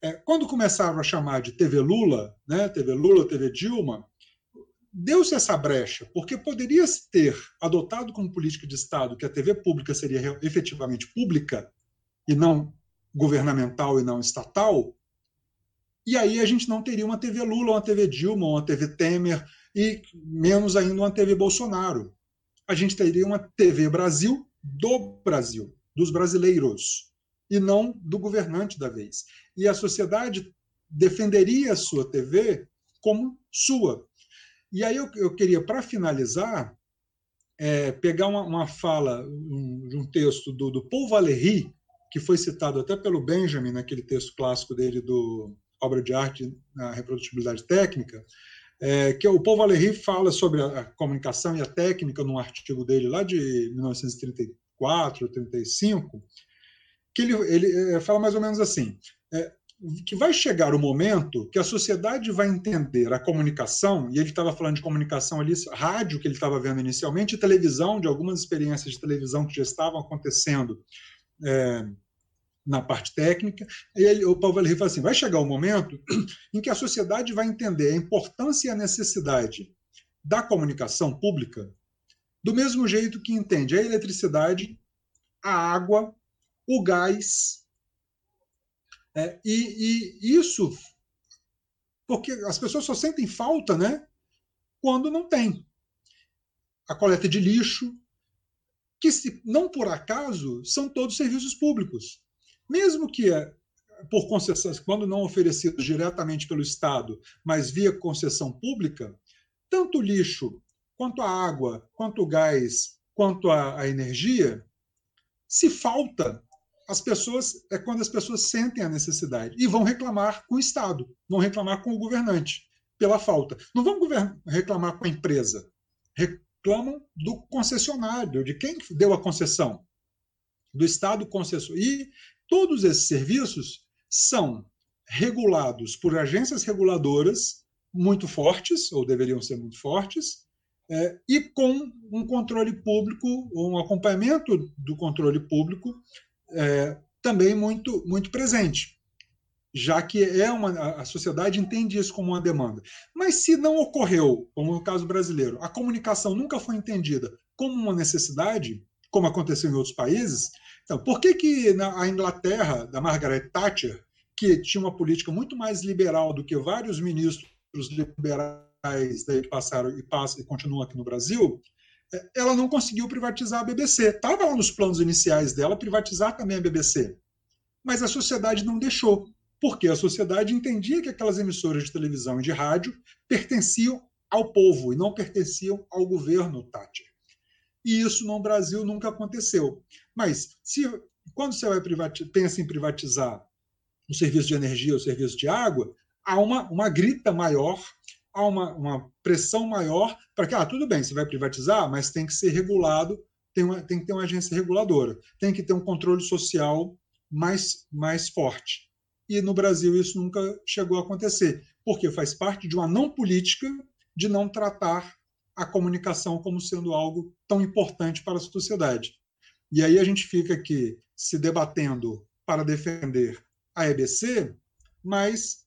É, quando começaram a chamar de TV Lula, né, TV Lula, TV Dilma, deu-se essa brecha, porque poderia-se ter adotado como política de Estado que a TV pública seria efetivamente pública e não governamental e não estatal, e aí a gente não teria uma TV Lula, uma TV Dilma, uma TV Temer e menos ainda uma TV Bolsonaro. A gente teria uma TV Brasil do Brasil, dos brasileiros, e não do governante da vez. E a sociedade defenderia a sua TV como sua. E aí eu, eu queria, para finalizar, é, pegar uma, uma fala um, de um texto do, do Paul Valéry, que foi citado até pelo Benjamin naquele texto clássico dele do obra de arte na reprodutibilidade técnica, é, que o Paul Valéry fala sobre a, comunicação e a técnica num artigo dele lá de 1934, 35, que ele, ele é, fala mais ou menos assim, é, que vai chegar o momento que a sociedade vai entender a comunicação, e ele estava falando de comunicação ali, rádio que ele estava vendo inicialmente, televisão, de algumas experiências de televisão que já estavam acontecendo é, na parte técnica, e ele, o Paulo Valéry fala assim: vai chegar o momento em que a sociedade vai entender a importância e a necessidade da comunicação pública do mesmo jeito que entende a eletricidade, a água, o gás. É, e, e isso porque as pessoas só sentem falta né, quando não tem. A coleta de lixo, que se, não por acaso são todos serviços públicos mesmo que por concessão, quando não oferecidos diretamente pelo Estado, mas via concessão pública, tanto o lixo, quanto a água, quanto o gás, quanto a, a energia, se falta, as pessoas é quando as pessoas sentem a necessidade e vão reclamar com o Estado, vão reclamar com o governante pela falta. Não vão reclamar com a empresa, reclamam do concessionário, de quem deu a concessão, do Estado concessor. E todos esses serviços são regulados por agências reguladoras muito fortes, ou deveriam ser muito fortes, é, e com um controle público, um acompanhamento do controle público é, também muito, muito presente, já que é uma, a sociedade entende isso como uma demanda. Mas se não ocorreu, como no caso brasileiro, a comunicação nunca foi entendida como uma necessidade, como aconteceu em outros países, então, por que, que a Inglaterra, da Margaret Thatcher, que tinha uma política muito mais liberal do que vários ministros liberais daí que passaram e, passa, e continuam aqui no Brasil, é, ela não conseguiu privatizar a BBC. Estava nos planos iniciais dela privatizar também a BBC. Mas a sociedade não deixou, porque a sociedade entendia que aquelas emissoras de televisão e de rádio pertenciam ao povo e não pertenciam ao governo Thatcher. E isso no Brasil nunca aconteceu. Mas se quando você vai pensa em privatizar o serviço de energia, o serviço de água, há uma, uma grita maior, há uma, uma pressão maior para que, ah, tudo bem, você vai privatizar, mas tem que ser regulado, tem, uma, tem que ter uma agência reguladora, tem que ter um controle social mais, mais forte. E no Brasil isso nunca chegou a acontecer, porque faz parte de uma não política de não tratar a comunicação como sendo algo tão importante para a sociedade. E aí a gente fica aqui se debatendo para defender a EBC, mas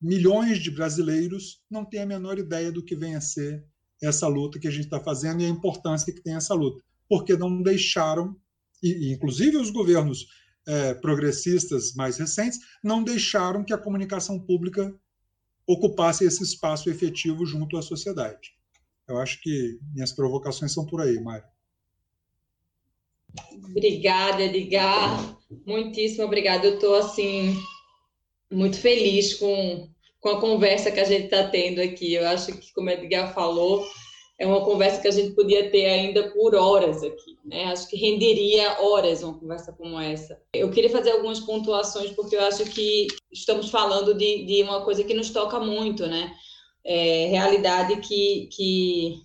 milhões de brasileiros não têm a menor ideia do que vem a ser essa luta que a gente está fazendo e a importância que tem essa luta, porque não deixaram, e, inclusive os governos é, progressistas mais recentes, não deixaram que a comunicação pública ocupasse esse espaço efetivo junto à sociedade. Eu acho que minhas provocações são por aí, Mário. Obrigada, Edgar. Muitíssimo obrigada. Eu estou, assim, muito feliz com, com a conversa que a gente está tendo aqui. Eu acho que, como a Edgar falou, é uma conversa que a gente podia ter ainda por horas aqui, né? Acho que renderia horas uma conversa como essa. Eu queria fazer algumas pontuações, porque eu acho que estamos falando de, de uma coisa que nos toca muito, né? É, realidade que que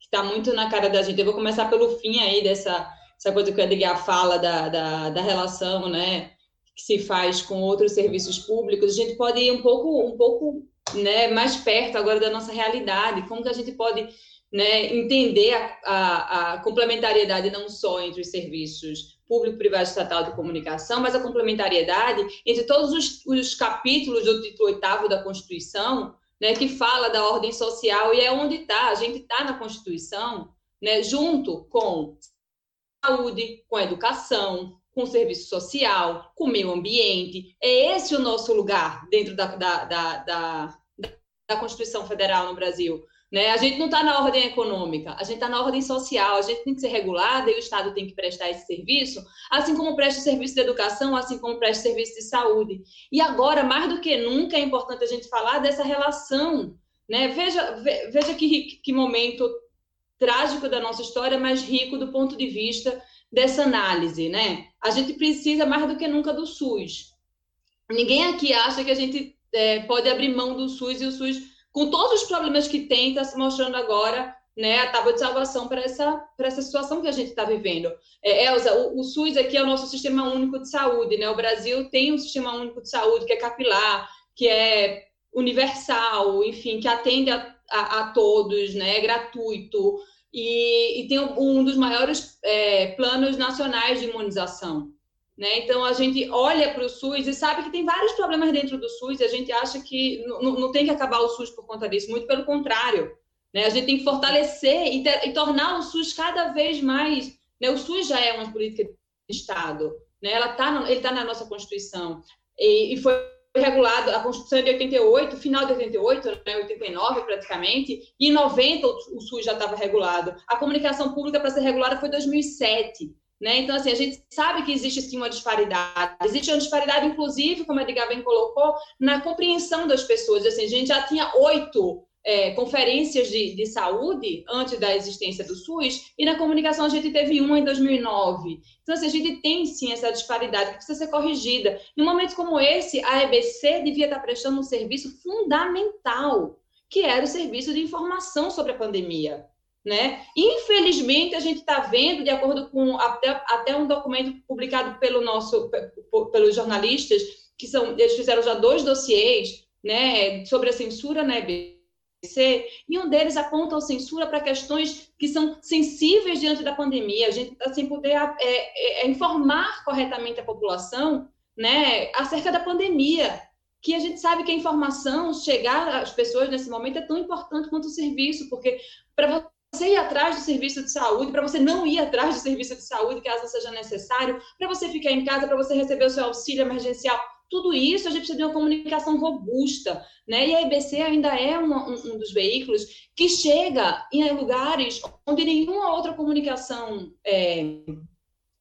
está muito na cara da gente. Eu vou começar pelo fim aí dessa essa coisa que o Edgar fala da, da, da relação, né, que se faz com outros serviços públicos, a gente pode ir um pouco, um pouco né, mais perto agora da nossa realidade, como que a gente pode né, entender a, a, a, complementariedade não só entre os serviços público, privado estatal de comunicação, mas a complementariedade entre todos os, os capítulos do título oitavo da Constituição, né, que fala da ordem social e é onde está, a gente está na Constituição, né, junto com saúde, com educação, com serviço social, com meio ambiente. É esse o nosso lugar dentro da, da, da, da, da Constituição Federal no Brasil. Né? A gente não está na ordem econômica, a gente está na ordem social, a gente tem que ser regulada e o Estado tem que prestar esse serviço, assim como presta serviço de educação, assim como presta serviço de saúde. E agora, mais do que nunca, é importante a gente falar dessa relação. Né? Veja, veja que, que momento trágico da nossa história, mas rico do ponto de vista dessa análise, né? A gente precisa mais do que nunca do SUS. Ninguém aqui acha que a gente é, pode abrir mão do SUS e o SUS, com todos os problemas que tem, está se mostrando agora né, a tábua de salvação para essa, essa situação que a gente está vivendo. É, Elza, o, o, SUS aqui é o nosso sistema único de saúde, né? O Brasil tem um sistema único de saúde que é capilar, que é universal, enfim, que atende a, a, a todos, né? É gratuito, e, e tem um dos maiores é, planos nacionais de imunização. Né? Então, a gente olha para o SUS e sabe que tem vários problemas dentro do SUS e a gente acha que não, tem que acabar o SUS por conta disso, muito pelo contrário. Né? A gente tem que fortalecer e, ter, e tornar o SUS cada vez mais. Né? O SUS já é uma política de Estado, né? Ela tá ele está na nossa Constituição e, e foi regulado, a Constituição é de 88, final de 88, né, 89 praticamente, e em 90 o SUS já estava regulado. A comunicação pública para ser regulada foi 2007. Né? Então, assim, a gente sabe que existe sim uma disparidade. Existe uma disparidade, inclusive, como a Edgar bem colocou, na compreensão das pessoas. Assim, a gente já tinha oito é, conferências de, de, saúde antes da existência do SUS, e na comunicação a gente teve uma em 2009. Então, assim, a gente tem sim essa disparidade que precisa ser corrigida. Em um momento como esse, a EBC devia estar prestando um serviço fundamental, que era o serviço de informação sobre a pandemia. Né? Infelizmente, a gente está vendo, de acordo com até, até um documento publicado pelo nosso, pelos jornalistas, que são, eles fizeram já dois dossiês né, sobre a censura na EBC, e um deles aponta a censura para questões que são sensíveis diante da pandemia, a gente assim poder é, é, é informar corretamente a população, né, acerca da pandemia, que a gente sabe que a informação chegar às pessoas nesse momento é tão importante quanto o serviço, porque para você ir atrás do serviço de saúde, para você não ir atrás do serviço de saúde, caso seja necessário, para você ficar em casa, para você receber o seu auxílio emergencial, tudo isso a gente precisa de uma comunicação robusta, né? E a IBC ainda é uma, um, um, dos veículos que chega em lugares onde nenhuma outra comunicação, é,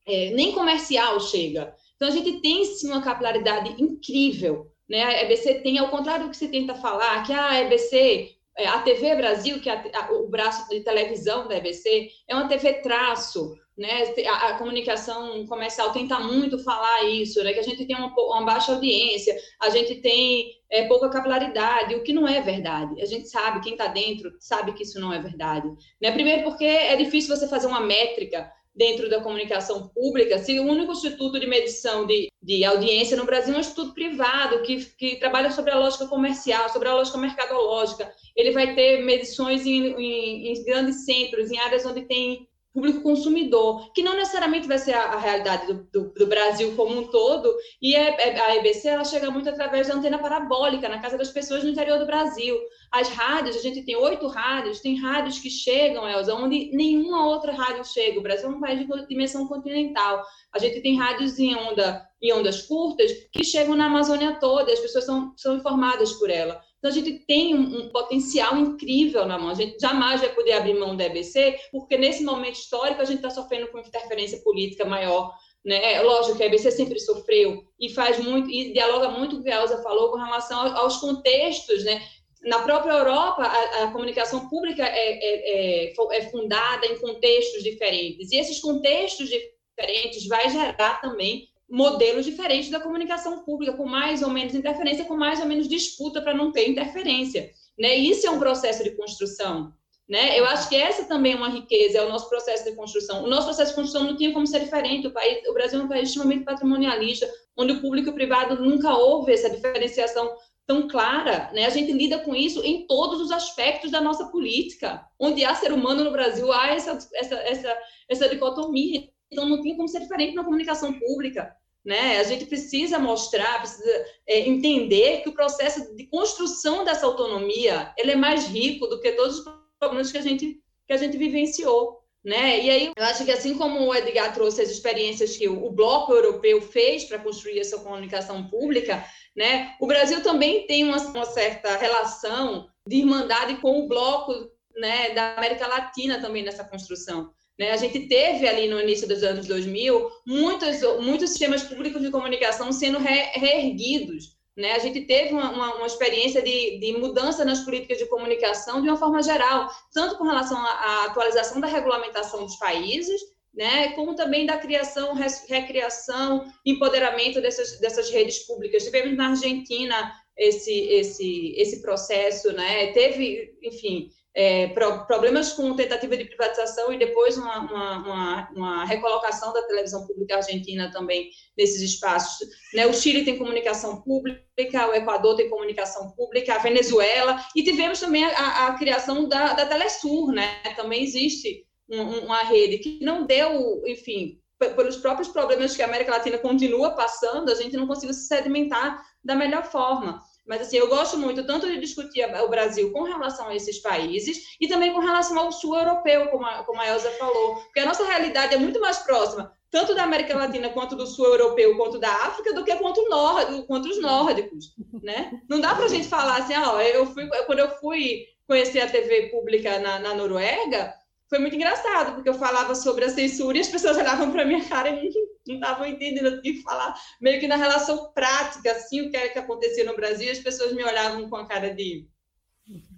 é, nem comercial, chega. Então a gente tem sim uma capilaridade incrível, né? A EBC tem, ao contrário do que se tenta falar, que a EBC a TV Brasil, que é a, a, o braço de televisão da EBC, é uma TV traço, né? A, a, comunicação comercial tenta muito falar isso, né? Que a gente tem uma, uma baixa audiência, a gente tem é, pouca capilaridade, o que não é verdade. A gente sabe, quem está dentro sabe que isso não é verdade. Né? Primeiro porque é difícil você fazer uma métrica dentro da comunicação pública, se o único instituto de medição de, de audiência no Brasil é um instituto privado que, que trabalha sobre a lógica comercial, sobre a lógica mercadológica, ele vai ter medições em, em, em grandes centros, em áreas onde tem público consumidor, que não necessariamente vai ser a, a realidade do, do, do, Brasil como um todo, e a, a EBC ela chega muito através da antena parabólica, na casa das pessoas no interior do Brasil. As rádios, a gente tem oito rádios, tem rádios que chegam, Elza, onde nenhuma outra rádio chega. O Brasil é um país de dimensão continental. A gente tem rádios em, onda, em ondas curtas que chegam na Amazônia toda, as pessoas são, são informadas por ela. Então, a gente tem um, um, potencial incrível na mão. A gente jamais vai poder abrir mão da EBC, porque nesse momento histórico a gente está sofrendo com interferência política maior. Né? É lógico que a EBC sempre sofreu e faz muito, e dialoga muito com o que a Elza falou com relação aos contextos, né? Na própria Europa, a, a comunicação pública é, é, é, é fundada em contextos diferentes, e esses contextos diferentes vai gerar também modelos diferentes da comunicação pública, com mais ou menos interferência, com mais ou menos disputa para não ter interferência. Né? Isso é um processo de construção. Né? Eu acho que essa também é uma riqueza, é o nosso processo de construção. O nosso processo de construção não tinha como ser diferente. O, país, o Brasil é um país extremamente patrimonialista, onde o público e o privado nunca houve essa diferenciação tão clara. Né? A gente lida com isso em todos os aspectos da nossa política. Onde há ser humano no Brasil, há essa, essa, essa, essa dicotomia. Então, não tinha como ser diferente na comunicação pública. Né? A gente precisa mostrar, precisa é, entender que o processo de construção dessa autonomia ele é mais rico do que todos os problemas que a gente, que a gente vivenciou. Né? E aí, eu acho que assim como o Edgar trouxe as experiências que o, o Bloco Europeu fez para construir essa comunicação pública, né? o Brasil também tem uma, uma certa relação de irmandade com o Bloco né, da América Latina também nessa construção. Né? A gente teve ali no início dos anos 2000 muitos, muitos sistemas públicos de comunicação sendo re, reerguidos. Né? A gente teve uma, uma, uma experiência de, de, mudança nas políticas de comunicação de uma forma geral, tanto com relação à, atualização da regulamentação dos países, né, como também da criação, recriação, empoderamento dessas, dessas redes públicas. Tivemos na Argentina esse, esse, esse processo, né? teve, enfim, é, pro, problemas com tentativa de privatização e depois uma, uma, uma, uma, recolocação da televisão pública argentina também nesses espaços. Né? O Chile tem comunicação pública, o Equador tem comunicação pública, a Venezuela, e tivemos também a, a criação da, da Telesur, né? também existe um, uma rede que não deu, enfim, pelos próprios problemas que a América Latina continua passando, a gente não conseguiu se sedimentar da melhor forma. Mas, assim, eu gosto muito tanto de discutir o Brasil com relação a esses países e também com relação ao sul europeu, como a, como a Elza falou, porque a nossa realidade é muito mais próxima, tanto da América Latina quanto do sul europeu, quanto da África, do que quanto, nórdico, quanto os nórdicos, né? Não dá para a gente falar assim, ó, eu fui, quando eu fui conhecer a TV pública na, na Noruega, foi muito engraçado, porque eu falava sobre a censura e as pessoas olhavam para minha cara e não estavam entendendo o que falar, meio que na relação prática, assim, o que era que acontecia no Brasil, as pessoas me olhavam com a cara de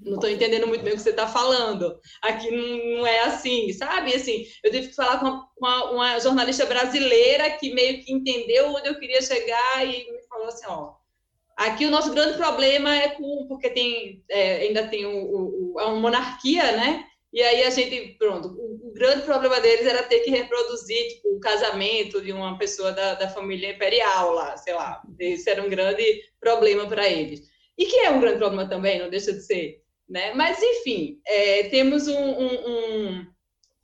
não estou entendendo muito bem o que você está falando. Aqui não é assim, sabe? Assim, eu tive que falar com uma, uma, jornalista brasileira que meio que entendeu onde eu queria chegar e me falou assim, ó, aqui o nosso grande problema é com, porque tem, é, ainda tem o, o, a monarquia, né? E aí a gente, pronto, o, o, grande problema deles era ter que reproduzir tipo, o casamento de uma pessoa da, da família imperial lá, sei lá. Isso era um grande problema para eles. E que é um grande problema também, não deixa de ser. Né? Mas, enfim, é, temos um, um, um,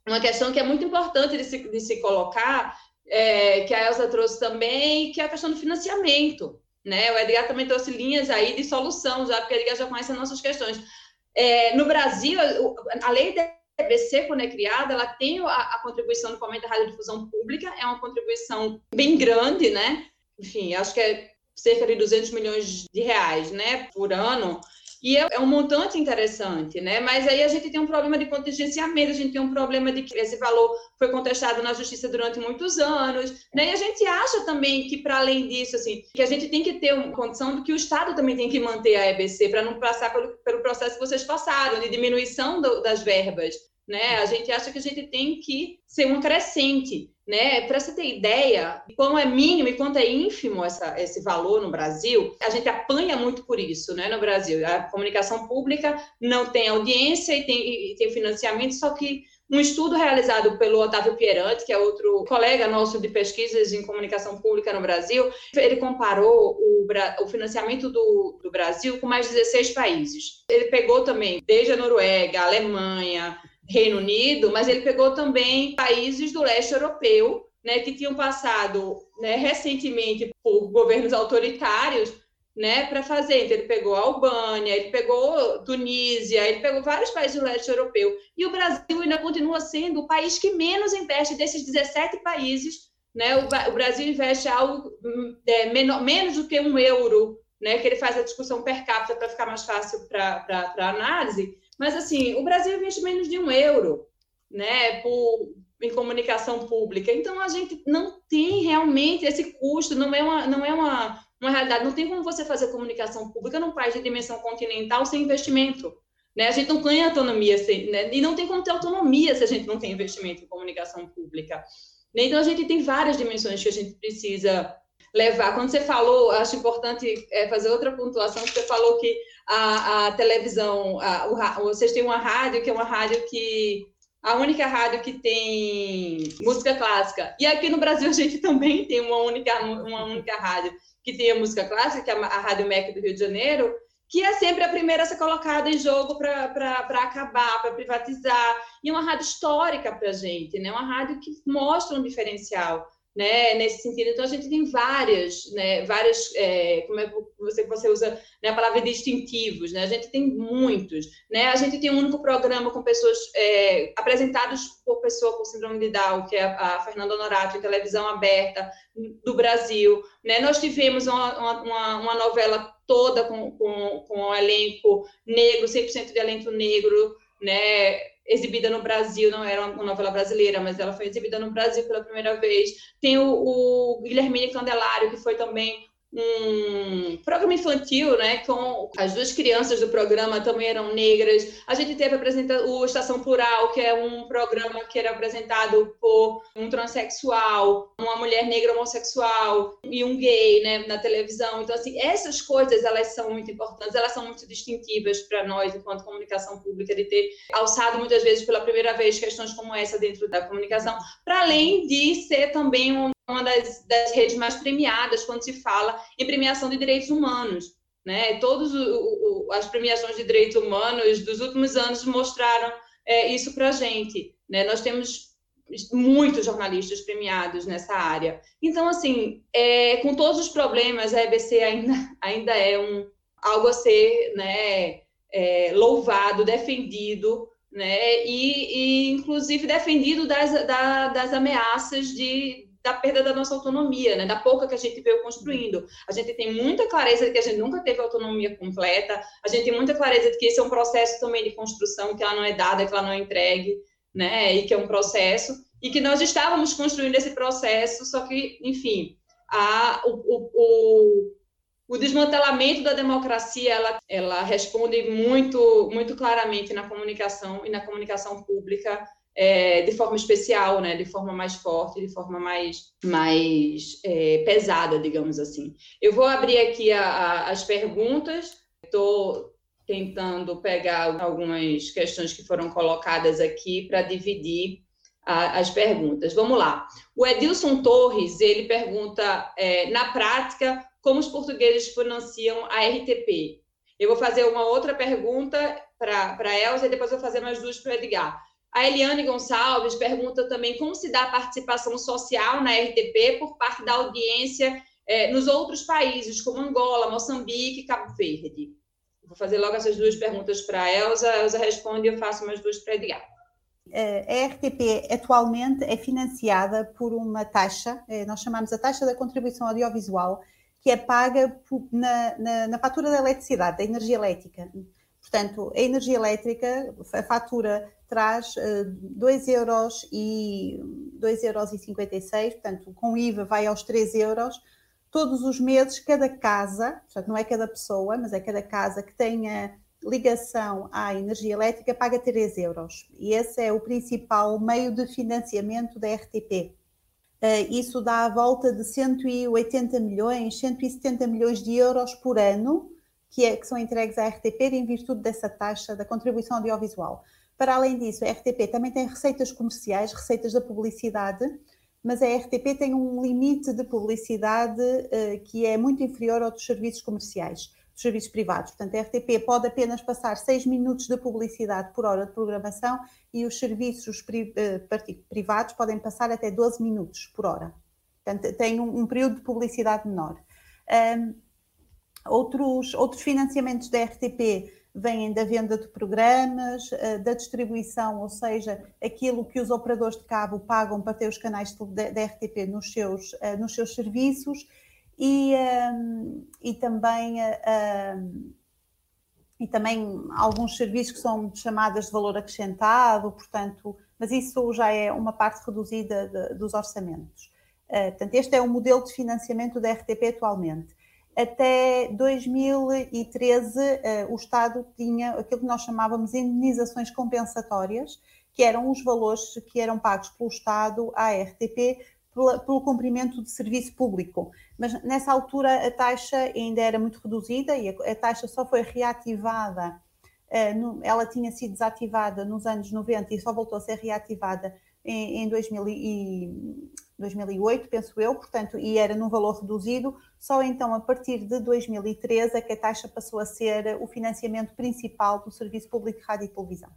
uma questão que é muito importante de se, de se colocar, é, que a Elsa trouxe também, que é a questão do financiamento. Né? O Edgar também trouxe linhas aí de solução, já, porque o Edgar já conhece as nossas questões. É, no Brasil, a lei da EBC, quando é criada, ela tem a, a contribuição do Fomento da Radiodifusão Pública, é uma contribuição bem grande, né? Enfim, acho que é cerca de 200 milhões de reais, né, por ano. E é, é um montante interessante, né? Mas aí a gente tem um problema de contingenciamento, a gente tem um problema de que esse valor foi contestado na justiça durante muitos anos, né? E a gente acha também que, para além disso, assim, que a gente tem que ter uma condição de que o Estado também tem que manter a EBC para não passar pelo, pelo processo que vocês passaram, de diminuição do, das verbas né? A gente acha que a gente tem que ser um crescente, né? Para você ter ideia, quão é mínimo e quanto é ínfimo essa, esse valor no Brasil, a gente apanha muito por isso, né? No Brasil, a comunicação pública não tem audiência e tem, e tem financiamento, só que um estudo realizado pelo Otávio Pierante, que é outro colega nosso de pesquisas em comunicação pública no Brasil, ele comparou o, o financiamento do, do Brasil com mais 16 países. Ele pegou também desde a Noruega, a Alemanha, Reino Unido, mas ele pegou também países do leste europeu, né, que tinham passado né, recentemente por governos autoritários, né, para fazer. Então, ele pegou a Albânia, ele pegou Tunísia, ele pegou vários países do leste europeu. E o Brasil ainda continua sendo o país que menos investe desses 17 países. Né, o, Brasil investe algo é, menor, menos do que um euro, né, que ele faz a discussão per capita para ficar mais fácil para análise mas, assim, o Brasil investe menos de um euro né, por, em comunicação pública. Então, a gente não tem realmente esse custo, não é uma, não é uma, uma realidade. Não tem como você fazer comunicação pública num país de dimensão continental sem investimento. Né? A gente não ganha autonomia, sem, né? e não tem como ter autonomia se a gente não tem investimento em comunicação pública. Né? Então, a gente tem várias dimensões que a gente precisa levar. Quando você falou, acho importante é, fazer outra pontuação, você falou que a, a televisão, a, o, vocês têm uma rádio que é uma rádio que a única rádio que tem música clássica. E aqui no Brasil a gente também tem uma única, uma única rádio que tem a música clássica, que é a Rádio MEC do Rio de Janeiro, que é sempre a primeira a ser colocada em jogo para acabar, para privatizar. E uma rádio histórica para a gente, né? uma rádio que mostra um diferencial né, nesse sentido. Então, a gente tem várias, né, várias, é, como é que você, você usa né, a palavra distintivos, né, a gente tem muitos, né, a gente tem um único programa com pessoas, é, apresentados por pessoa com síndrome de Down, que é a, a Fernanda Honorato, em televisão aberta do Brasil, né, nós tivemos uma, uma, uma novela toda com, com, com um elenco negro, 100% de elenco negro, né, exibida no Brasil, não era uma novela brasileira, mas ela foi exibida no Brasil pela primeira vez. Tem o, o Guilhermine Candelário, que foi também um programa infantil, né, com as duas crianças do programa também eram negras. A gente teve apresenta o Estação Plural, que é um programa que era apresentado por um transexual, uma mulher negra homossexual e um gay, né, na televisão. Então assim, essas coisas elas são muito importantes, elas são muito distintivas para nós enquanto comunicação pública de ter alçado muitas vezes pela primeira vez questões como essa dentro da comunicação, para além de ser também um uma das, das redes mais premiadas quando se fala em premiação de direitos humanos. Né? Todas as premiações de direitos humanos dos últimos anos mostraram é, isso para a gente. Né? Nós temos muitos jornalistas premiados nessa área. Então, assim, é, com todos os problemas, a EBC ainda, ainda é um, algo a ser né, é, louvado, defendido, né, e, e, inclusive defendido das, da, das ameaças de, da perda da nossa autonomia, né? da pouca que a gente veio construindo. A gente tem muita clareza de que a gente nunca teve autonomia completa, a gente tem muita clareza de que esse é um processo também de construção, que ela não é dada, que ela não é entregue, né? E que é um processo e que nós estávamos construindo esse processo, só que, enfim, a, o, o, o, o desmantelamento da democracia ela, ela responde muito muito claramente na comunicação e na comunicação pública é, de forma especial, né, de forma mais forte, de forma mais, mais é, pesada, digamos assim. Eu vou abrir aqui a, a, as perguntas, estou tentando pegar algumas questões que foram colocadas aqui para dividir a, as perguntas. Vamos lá. O Edilson Torres, ele pergunta, é, na prática, como os portugueses financiam a RTP? Eu vou fazer uma outra pergunta para a Elza e depois vou fazer mais duas para o Edgar. A Eliane Gonçalves pergunta também como se dá a participação social na RTP por parte da audiência é, nos outros países, como Angola, Moçambique Cabo Verde. Vou fazer logo essas duas perguntas para a Elza. A Elza responde e eu faço mais duas para Edgar. A RTP atualmente é financiada por uma taxa, é, nós chamamos a taxa da contribuição audiovisual, que é paga na, na, na fatura da eletricidade, da energia elétrica. Portanto, a energia elétrica, a fatura traz uh, 2 euros e 2 euros e 56, portanto, com IVA vai aos 3 euros. Todos os meses, cada casa, portanto, não é cada pessoa, mas é cada casa que tenha ligação à energia elétrica paga 3 euros. E esse é o principal meio de financiamento da RTP. Uh, eh, isso dá a volta de 180 milhões, 170 milhões de euros por ano, que, é, que são entregues à RTP em virtude dessa taxa da contribuição audiovisual. Para além disso, a RTP também tem receitas comerciais, receitas da publicidade, mas a RTP tem um limite de publicidade uh, que é muito inferior ao dos serviços comerciais, dos serviços privados. Portanto, a RTP pode apenas passar 6 minutos de publicidade por hora de programação e os serviços pri, uh, privados podem passar até 12 minutos por hora. Portanto, tem um, um período de publicidade menor. Um, outros, outros financiamentos da RTP vêm da venda de programas, eh, da distribuição, ou seja, aquilo que os operadores de cabo pagam para ter os canais da RTP nos seus, eh, nos seus serviços e, ehm, e também ehm, e também alguns serviços que são chamadas de valor acrescentado, portanto, mas isso já é uma parte reduzida de, dos orçamentos. Eh, portanto, este é o modelo de financiamento da RTP atualmente até 2013 eh, o Estado tinha aquilo que nós chamávamos de indenizações compensatórias, que eram os valores que eram pagos pelo Estado à RTP pelo cumprimento de serviço público. Mas nessa altura a taxa ainda era muito reduzida e a, taxa só foi reativada, eh, ela tinha sido desativada nos anos 90 e só voltou a ser reativada em, em 2000 e, 2008, penso eu, portanto, e era num valor reduzido. Só então, a partir de 2013, é que a taxa passou a ser o financiamento principal do Serviço Público de Rádio e Televisão.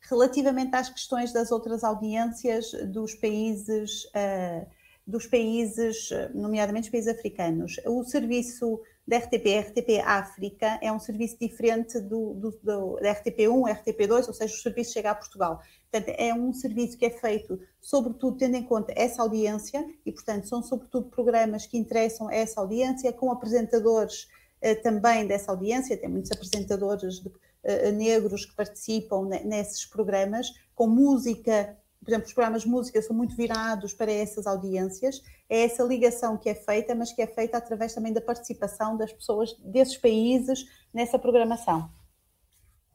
Relativamente às questões das outras audiências dos países, uh, dos países, nomeadamente os países africanos, o serviço da RTP, RTP África, é um serviço diferente do, do, do, da RTP1, RTP2, ou seja, o serviço chega a Portugal. Portanto, é um serviço que é feito, sobretudo, tendo em conta essa audiência, e, portanto, são, sobretudo, programas que interessam a essa audiência, com apresentadores eh, também dessa audiência, tem muitos apresentadores de, eh, negros que participam nesses programas, com música. Por exemplo, os programas de música são muito virados para essas audiências, é essa ligação que é feita, mas que é feita através também da participação das pessoas desses países nessa programação.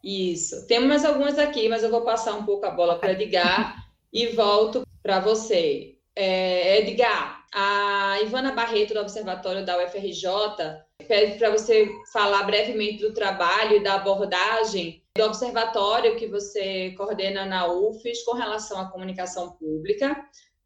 Isso. Temos mais algumas aqui, mas eu vou passar um pouco a bola para Edgar e volto para você. É, Edgar, a Ivana Barreto, do Observatório da UFRJ, pede para você falar brevemente do trabalho e da abordagem do observatório que você coordena na UFES com relação à comunicação pública,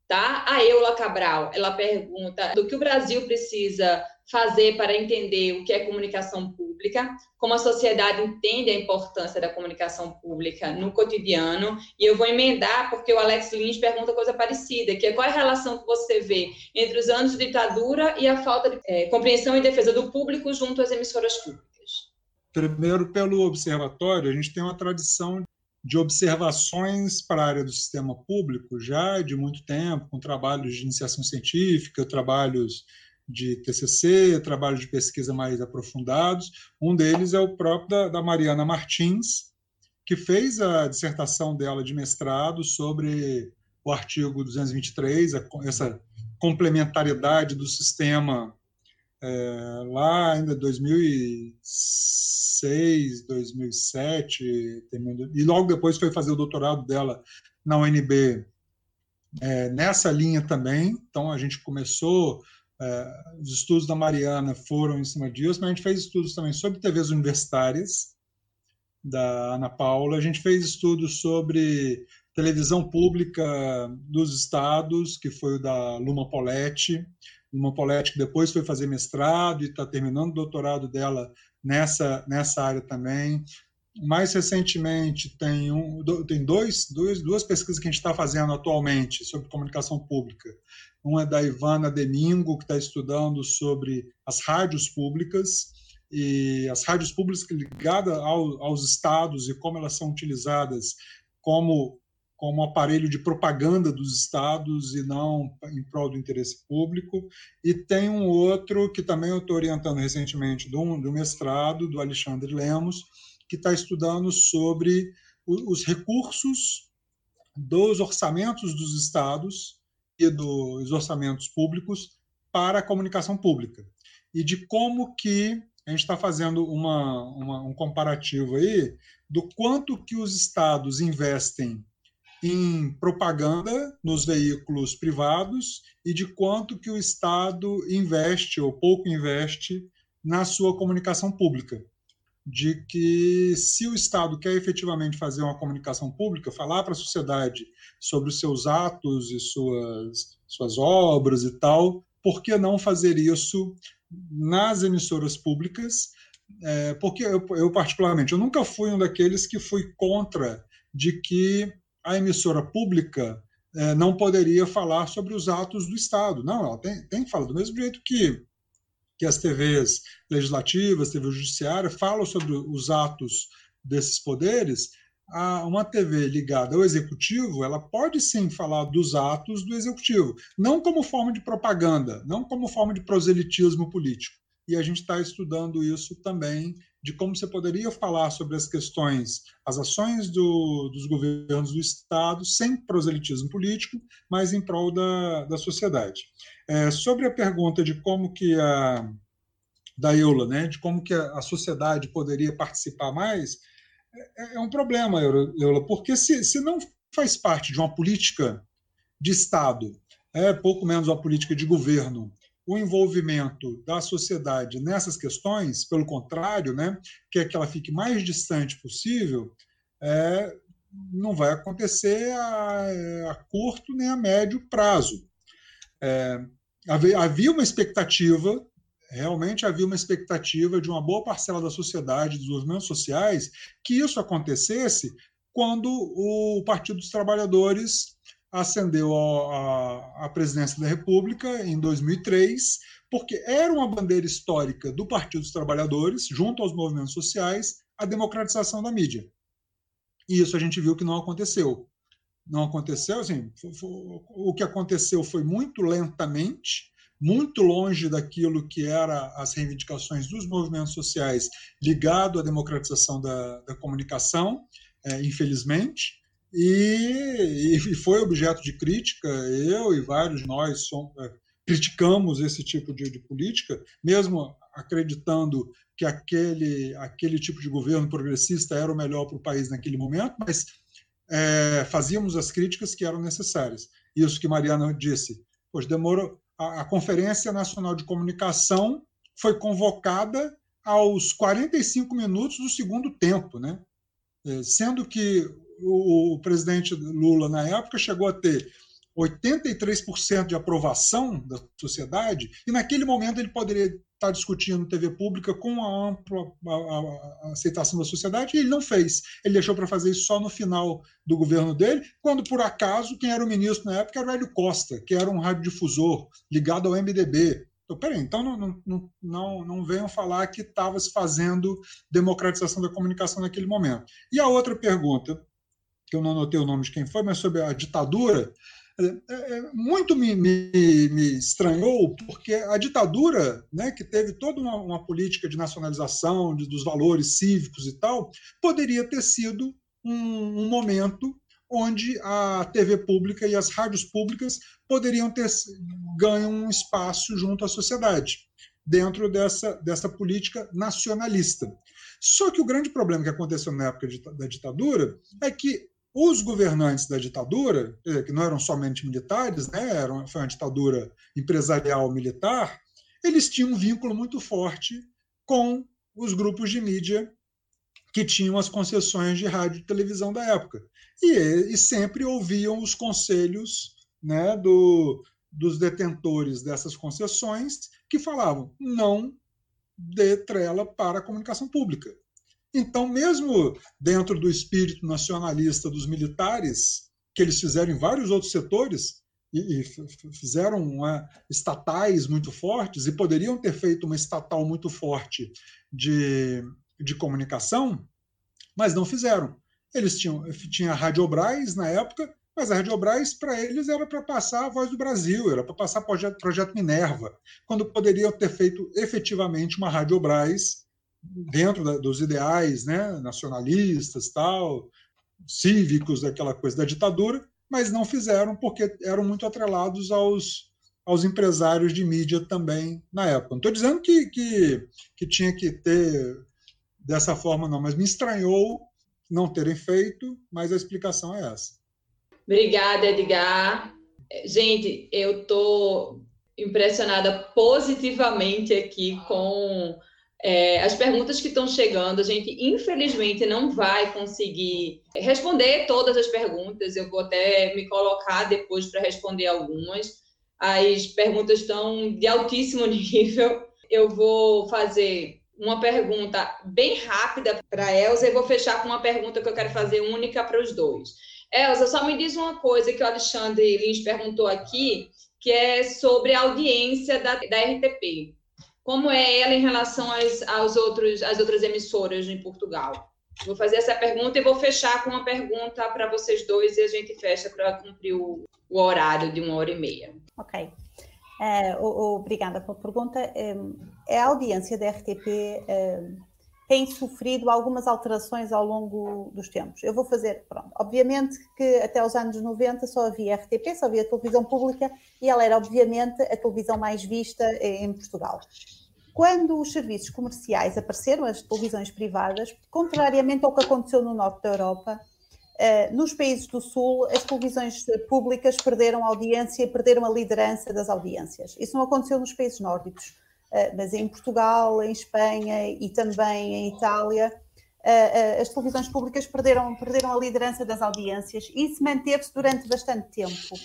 tá? A Eula Cabral, ela pergunta do que o Brasil precisa fazer para entender o que é comunicação pública, como a sociedade entende a importância da comunicação pública no cotidiano, e eu vou emendar porque o Alex Lins pergunta coisa parecida, que é qual é a relação que você vê entre os anos de ditadura e a falta de é, compreensão e defesa do público junto às emissoras públicas. Primeiro, pelo observatório, a gente tem uma tradição de observações para a área do sistema público já de muito tempo, com trabalhos de iniciação científica, trabalhos de TCC, trabalhos de pesquisa mais aprofundados. Um deles é o próprio da, da Mariana Martins, que fez a dissertação dela de mestrado sobre o artigo 223, essa complementariedade do sistema é, lá ainda 2006, 2007, e logo depois foi fazer o doutorado dela na UNB é, nessa linha também. Então a gente começou, é, os estudos da Mariana foram em cima disso, mas a gente fez estudos também sobre TVs universitárias da Ana Paula, a gente fez estudos sobre televisão pública dos estados, que foi o da Luma Poletti, Luma Poletti que depois foi fazer mestrado e está terminando o doutorado dela nessa, nessa área também. Mais recentemente, tem, um, tem dois, dois, duas pesquisas que a gente está fazendo atualmente sobre comunicação pública. Uma é da Ivana Domingo, que está estudando sobre as rádios públicas, e as rádios públicas ligadas ao, aos estados e como elas são utilizadas como como aparelho de propaganda dos estados e não em prol do interesse público. E tem um outro que também eu estou orientando recentemente, do, do mestrado, do Alexandre Lemos, que está estudando sobre os recursos dos orçamentos dos estados e dos orçamentos públicos para a comunicação pública. E de como que a gente está fazendo uma, uma, um comparativo aí do quanto que os estados investem em propaganda nos veículos privados e de quanto que o Estado investe ou pouco investe na sua comunicação pública de que se o Estado quer efetivamente fazer uma comunicação pública, falar para a sociedade sobre os seus atos e suas, suas obras e tal, por que não fazer isso nas emissoras públicas? É, porque eu, eu, particularmente, eu nunca fui um daqueles que fui contra de que a emissora pública é, não poderia falar sobre os atos do Estado. Não, ela tem, tem que falar do mesmo jeito que que as TVs legislativas, TV judiciária, falam sobre os atos desses poderes, uma TV ligada ao executivo, ela pode sim falar dos atos do executivo, não como forma de propaganda, não como forma de proselitismo político. E a gente está estudando isso também, de como você poderia falar sobre as questões, as ações do, dos governos do Estado, sem proselitismo político, mas em prol da, da sociedade. É, sobre a pergunta de como que a da Eula, né, de como que a, a sociedade poderia participar mais, é, é um problema, Eula, porque se, se não faz parte de uma política de Estado, é pouco menos uma política de governo, o envolvimento da sociedade nessas questões, pelo contrário, né, que é que ela fique mais distante possível, é, não vai acontecer a, a curto nem a médio prazo. É, havia uma expectativa, realmente havia uma expectativa de uma boa parcela da sociedade, dos movimentos sociais, que isso acontecesse quando o Partido dos Trabalhadores ascendeu à presidência da República em 2003, porque era uma bandeira histórica do Partido dos Trabalhadores, junto aos movimentos sociais, a democratização da mídia. E isso a gente viu que não aconteceu não aconteceu. Assim, o que aconteceu foi muito lentamente, muito longe daquilo que eram as reivindicações dos movimentos sociais ligado à democratização da, da comunicação, é, infelizmente, e, e, foi objeto de crítica. Eu e vários nós somos, é, criticamos esse tipo de, de política, mesmo acreditando que aquele, aquele tipo de governo progressista era o melhor para o país naquele momento, mas é, fazíamos as críticas que eram necessárias. Isso que Mariana disse. Pois demorou. A, a Conferência Nacional de Comunicação foi convocada aos 45 minutos do segundo tempo, né? É, sendo que o, o presidente Lula, na época, chegou a ter 83% de aprovação da sociedade, e naquele momento ele poderia estar discutindo TV pública com a ampla a, a, aceitação da sociedade, e ele não fez. Ele deixou para fazer isso só no final do governo dele, quando por acaso quem era o ministro na época era o Hélio Costa, que era um radiodifusor ligado ao MDB. Então, peraí, então não, não, não, não venham falar que estava se fazendo democratização da comunicação naquele momento. E a outra pergunta, que eu não anotei o nome de quem foi, mas sobre a ditadura, é, é, muito me, me, me, estranhou, porque a ditadura, né, que teve toda uma, uma política de nacionalização de, dos valores cívicos e tal, poderia ter sido um, um momento onde a TV pública e as rádios públicas poderiam ter ganho um espaço junto à sociedade, dentro dessa, dessa política nacionalista. Só que o grande problema que aconteceu na época da ditadura é que os governantes da ditadura, que não eram somente militares, né, era, foi uma ditadura empresarial militar, eles tinham um vínculo muito forte com os grupos de mídia que tinham as concessões de rádio e televisão da época. E, e sempre ouviam os conselhos né, do, dos detentores dessas concessões que falavam não dê trela para a comunicação pública. Então, mesmo dentro do espírito nacionalista dos militares, que eles fizeram em vários outros setores, e, fizeram uma, estatais muito fortes, e poderiam ter feito uma estatal muito forte de, de comunicação, mas não fizeram. Eles tinham tinha a Radiobras na época, mas a Radiobras, para eles, era para passar a voz do Brasil, era para passar projeto, projeto Minerva, quando poderiam ter feito efetivamente uma Radiobras dentro da, dos ideais né, nacionalistas, tal, cívicos, daquela coisa da ditadura, mas não fizeram porque eram muito atrelados aos, aos empresários de mídia também na época. Não estou dizendo que, que, que tinha que ter dessa forma, não, mas me estranhou não terem feito, mas a explicação é essa. Obrigada, Edgar. Gente, eu estou impressionada positivamente aqui com é, as perguntas que estão chegando, a gente infelizmente não vai conseguir responder todas as perguntas. Eu vou até me colocar depois para responder algumas. As perguntas estão de altíssimo nível. Eu vou fazer uma pergunta bem rápida para a Elza e vou fechar com uma pergunta que eu quero fazer única para os dois. Elza, só me diz uma coisa que o Alexandre Lins perguntou aqui, que é sobre a audiência da, da RTP. Como é ela em relação às, aos outros, às outras emissoras em Portugal? Vou fazer essa pergunta e vou fechar com uma pergunta para vocês dois e a gente fecha para cumprir o, o, horário de uma hora e meia. Ok. Uh, obrigada pela pergunta. Um, a audiência da RTP um, tem sofrido algumas alterações ao longo dos tempos. Eu vou fazer, pronto, obviamente que até os anos 90 só havia RTP, só havia televisão pública e ela era obviamente a televisão mais vista em Portugal. Quando os serviços comerciais apareceram, as televisões privadas, contrariamente ao que aconteceu no norte da Europa, eh, nos países do Sul, as televisões públicas perderam audiência, perderam a liderança das audiências. Isso não aconteceu nos países nórdicos. Eh, mas em Portugal, em Espanha e também em Itália, eh, eh, as televisões públicas perderam, perderam a liderança das audiências e isso manteve-se durante bastante tempo.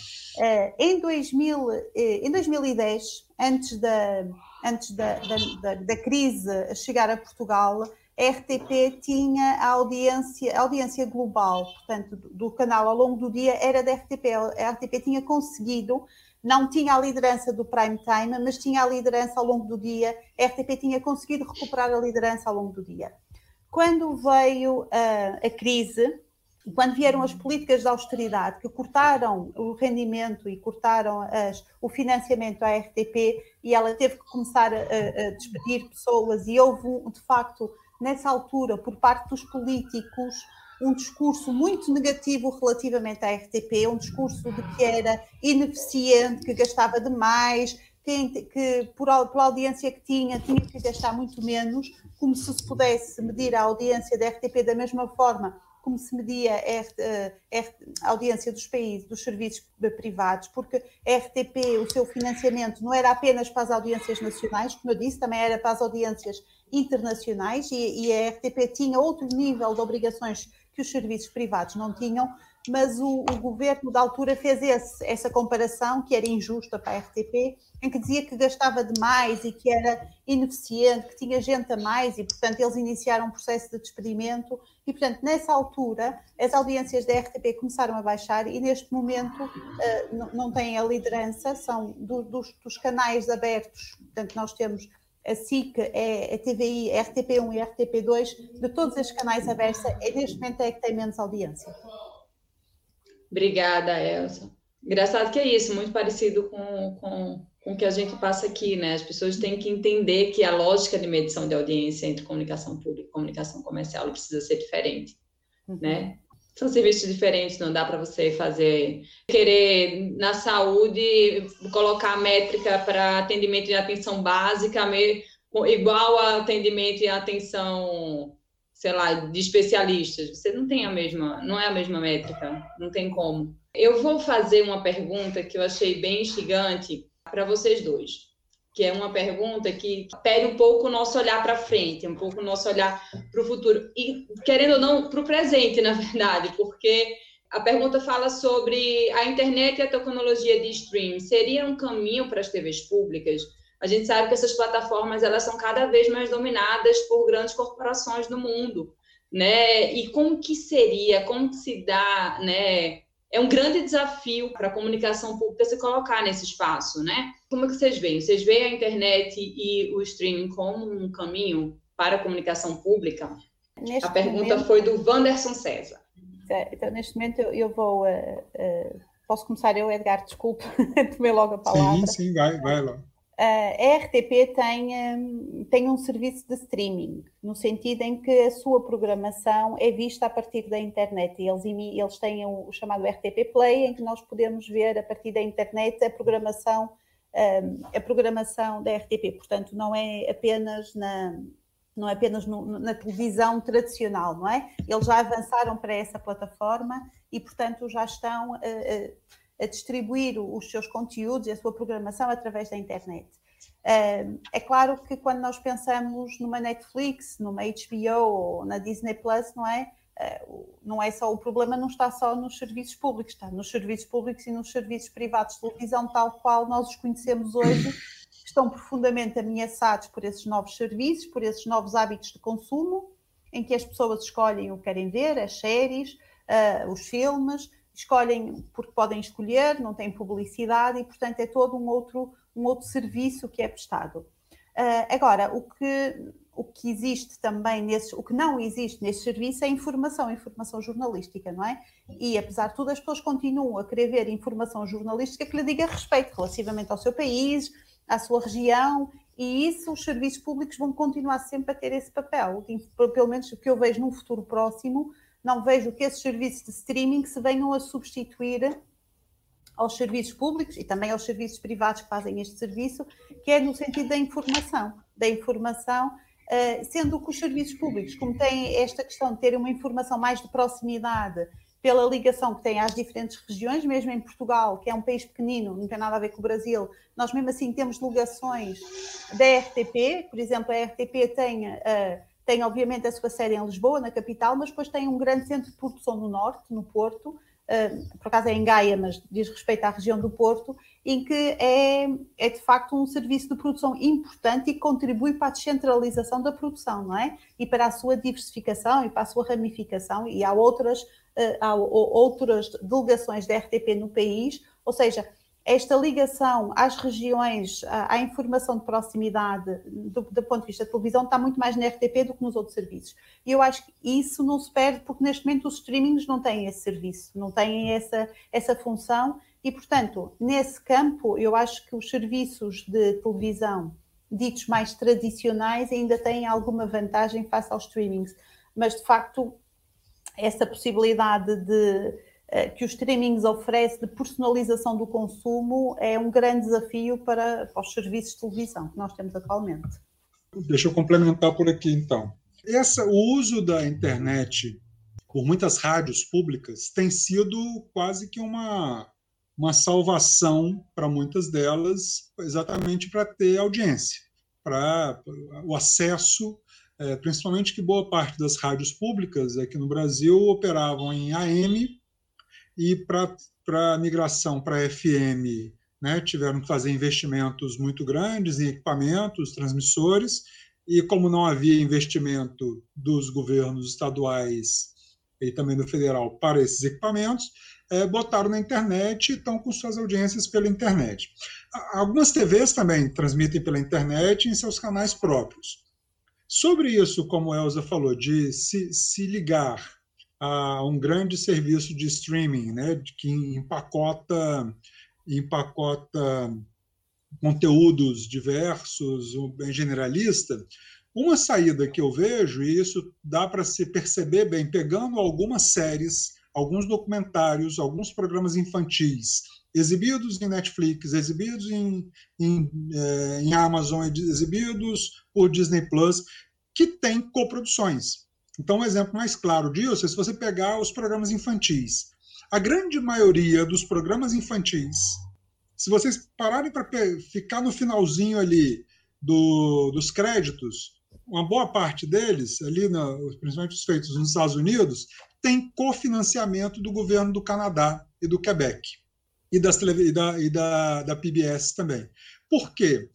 Em, 2000, em 2010, antes da, antes da, da, da, crise chegar a Portugal, a RTP tinha a audiência, a audiência global, portanto, do, do canal ao longo do dia era da RTP. A RTP tinha conseguido não tinha a liderança do prime time, mas tinha a liderança ao longo do dia. A RTP tinha conseguido recuperar a liderança ao longo do dia. Quando veio uh, a crise, quando vieram as políticas de austeridade que cortaram o rendimento e cortaram as, o financiamento à RTP e ela teve que começar a, a despedir pessoas e houve, de facto, nessa altura, por parte dos políticos, um discurso muito negativo relativamente à RTP, um discurso de que era ineficiente, que gastava demais, que, que por, pela audiência que tinha, tinha que gastar muito menos, como se se pudesse medir a audiência da RTP da mesma forma como se media a, audiência dos países, dos serviços privados, porque a RTP, o seu financiamento não era apenas para as audiências nacionais, como eu disse, também era para as audiências internacionais e, e a RTP tinha outro nível de obrigações que os serviços privados não tinham, mas o, o governo da altura fez esse, essa comparação que era injusta para a RTP, em que dizia que gastava demais e que era ineficiente, que tinha gente a mais e, portanto, eles iniciaram um processo de despedimento. E, portanto, nessa altura, as audiências da RTP começaram a baixar e, neste momento, uh, não, não têm a liderança, são do, dos, dos canais abertos, portanto, nós temos a SIC, é a TVI, a RTP1 e a RTP2, de todos estes canais abertos, é, neste momento é que tem menos audiência. Obrigada, Elsa. Engraçado que é isso, muito parecido com, com, com o que a gente passa aqui, né? As pessoas têm que entender que a lógica de medição de audiência entre comunicação pública e comunicação comercial precisa ser diferente, uhum. né? São serviços diferentes, não dá para você fazer querer na saúde colocar métrica para atendimento de atenção básica igual a atendimento e atenção, sei lá, de especialistas. Você não tem a mesma, não é a mesma métrica, não tem como. Eu vou fazer uma pergunta que eu achei bem instigante para vocês dois que é uma pergunta que pede um pouco o nosso olhar para frente, um pouco o nosso olhar para o futuro, e querendo ou não, para o presente, na verdade, porque a pergunta fala sobre a internet e a tecnologia de streaming. Seria um caminho para as TVs públicas? A gente sabe que essas plataformas elas são cada vez mais dominadas por grandes corporações no mundo, né? E como que seria, como que se dá, né? É um grande desafio para a comunicação pública se colocar nesse espaço, né? Como é que vocês veem? Vocês veem a internet e o streaming como um caminho para a comunicação pública? Neste a pergunta momento, foi do Wanderson César. É, então, neste momento, eu, eu vou. Uh, uh, posso começar eu, Edgar? Desculpe, tomei logo a palavra. Sim, sim, vai, vai lá a RTP tem, hum, tem um serviço de streaming, no sentido em que a sua programação é vista a partir da internet. Eles, eles têm o chamado RTP Play, em que nós podemos ver a partir da internet a programação, hum, a programação da RTP. Portanto, não é apenas na, não é apenas no, na televisão tradicional, não é? Eles já avançaram para essa plataforma e, portanto, já estão. Uh, uh, a distribuir os seus conteúdos e a sua programação através da internet. É claro que quando nós pensamos numa Netflix, numa HBO ou na Disney Plus, não é? Ah, não é só o problema, não está só nos serviços públicos, está nos serviços públicos e nos serviços privados de televisão, tal qual nós os conhecemos hoje, estão profundamente ameaçados por esses novos serviços, por esses novos hábitos de consumo, em que as pessoas escolhem o que querem ver, as séries, ah, os filmes, escolhem porque podem escolher, não tem publicidade e, portanto, é todo um outro, um outro serviço que é prestado. Uh, agora, o que, o que existe também nesses, o que não existe nesse serviço é informação, informação jornalística, não é? E apesar de tudo, as pessoas continuam a querer ver informação jornalística que lhe diga respeito relativamente ao seu país, à sua região, e isso os serviços públicos vão continuar sempre a ter esse papel. Pelo menos o que eu vejo num futuro próximo, não vejo que esses serviços de streaming se venham a substituir aos serviços públicos e também aos serviços privados que fazem este serviço, que é no sentido da informação, da informação, eh, sendo que os serviços públicos, como têm esta questão de terem uma informação mais de proximidade, pela ligação que têm às diferentes regiões, mesmo em Portugal, que é um país pequenino, não tem nada a ver com o Brasil, nós mesmo assim temos ligações da RTP, por exemplo, a RTP tem uh, tem, obviamente, a sua sede em Lisboa, na capital, mas depois tem um grande centro de produção no Norte, no Porto, uh, por acaso é em Gaia, mas diz respeito à região do Porto, em que é, é de facto um serviço de produção importante e contribui para a descentralização da produção, não é? E para a sua diversificação e para a sua ramificação, e há outras, uh, há outras delegações da RTP no país, ou seja, esta ligação às regiões, à, informação de proximidade, do, do, ponto de vista da televisão, está muito mais na RTP do que nos outros serviços. E eu acho que isso não se perde, porque neste momento os streamings não têm esse serviço, não têm essa, essa função, e portanto, nesse campo, eu acho que os serviços de televisão ditos mais tradicionais ainda têm alguma vantagem face aos streamings, mas de facto, essa possibilidade de que os streamings oferece de personalização do consumo é um grande desafio para, para os serviços de televisão que nós temos atualmente. Deixa eu complementar por aqui, então. O uso da internet por muitas rádios públicas tem sido quase que uma, uma salvação para muitas delas, exatamente para ter audiência, para o acesso, é, principalmente que boa parte das rádios públicas aqui no Brasil operavam em AM e para a migração para FM, né, tiveram que fazer investimentos muito grandes em equipamentos, transmissores, e como não havia investimento dos governos estaduais e também do federal para esses equipamentos, é, botaram na internet e estão com suas audiências pela internet. Algumas TVs também transmitem pela internet em seus canais próprios. Sobre isso, como a Elza falou, de se, se ligar a um grande serviço de streaming, né, que empacota, empacota conteúdos diversos, bem generalista. Uma saída que eu vejo, e isso dá para se perceber bem, pegando algumas séries, alguns documentários, alguns programas infantis exibidos em Netflix, exibidos em, em, eh, em Amazon, exibidos por Disney Plus, que tem coproduções. Então, um exemplo mais claro disso é se você pegar os programas infantis. A grande maioria dos programas infantis, se vocês pararem para ficar no finalzinho ali do, dos créditos, uma boa parte deles, ali, no, principalmente os feitos nos Estados Unidos, tem cofinanciamento do governo do Canadá e do Quebec, e, das, e, da, e da, da PBS também. Por quê?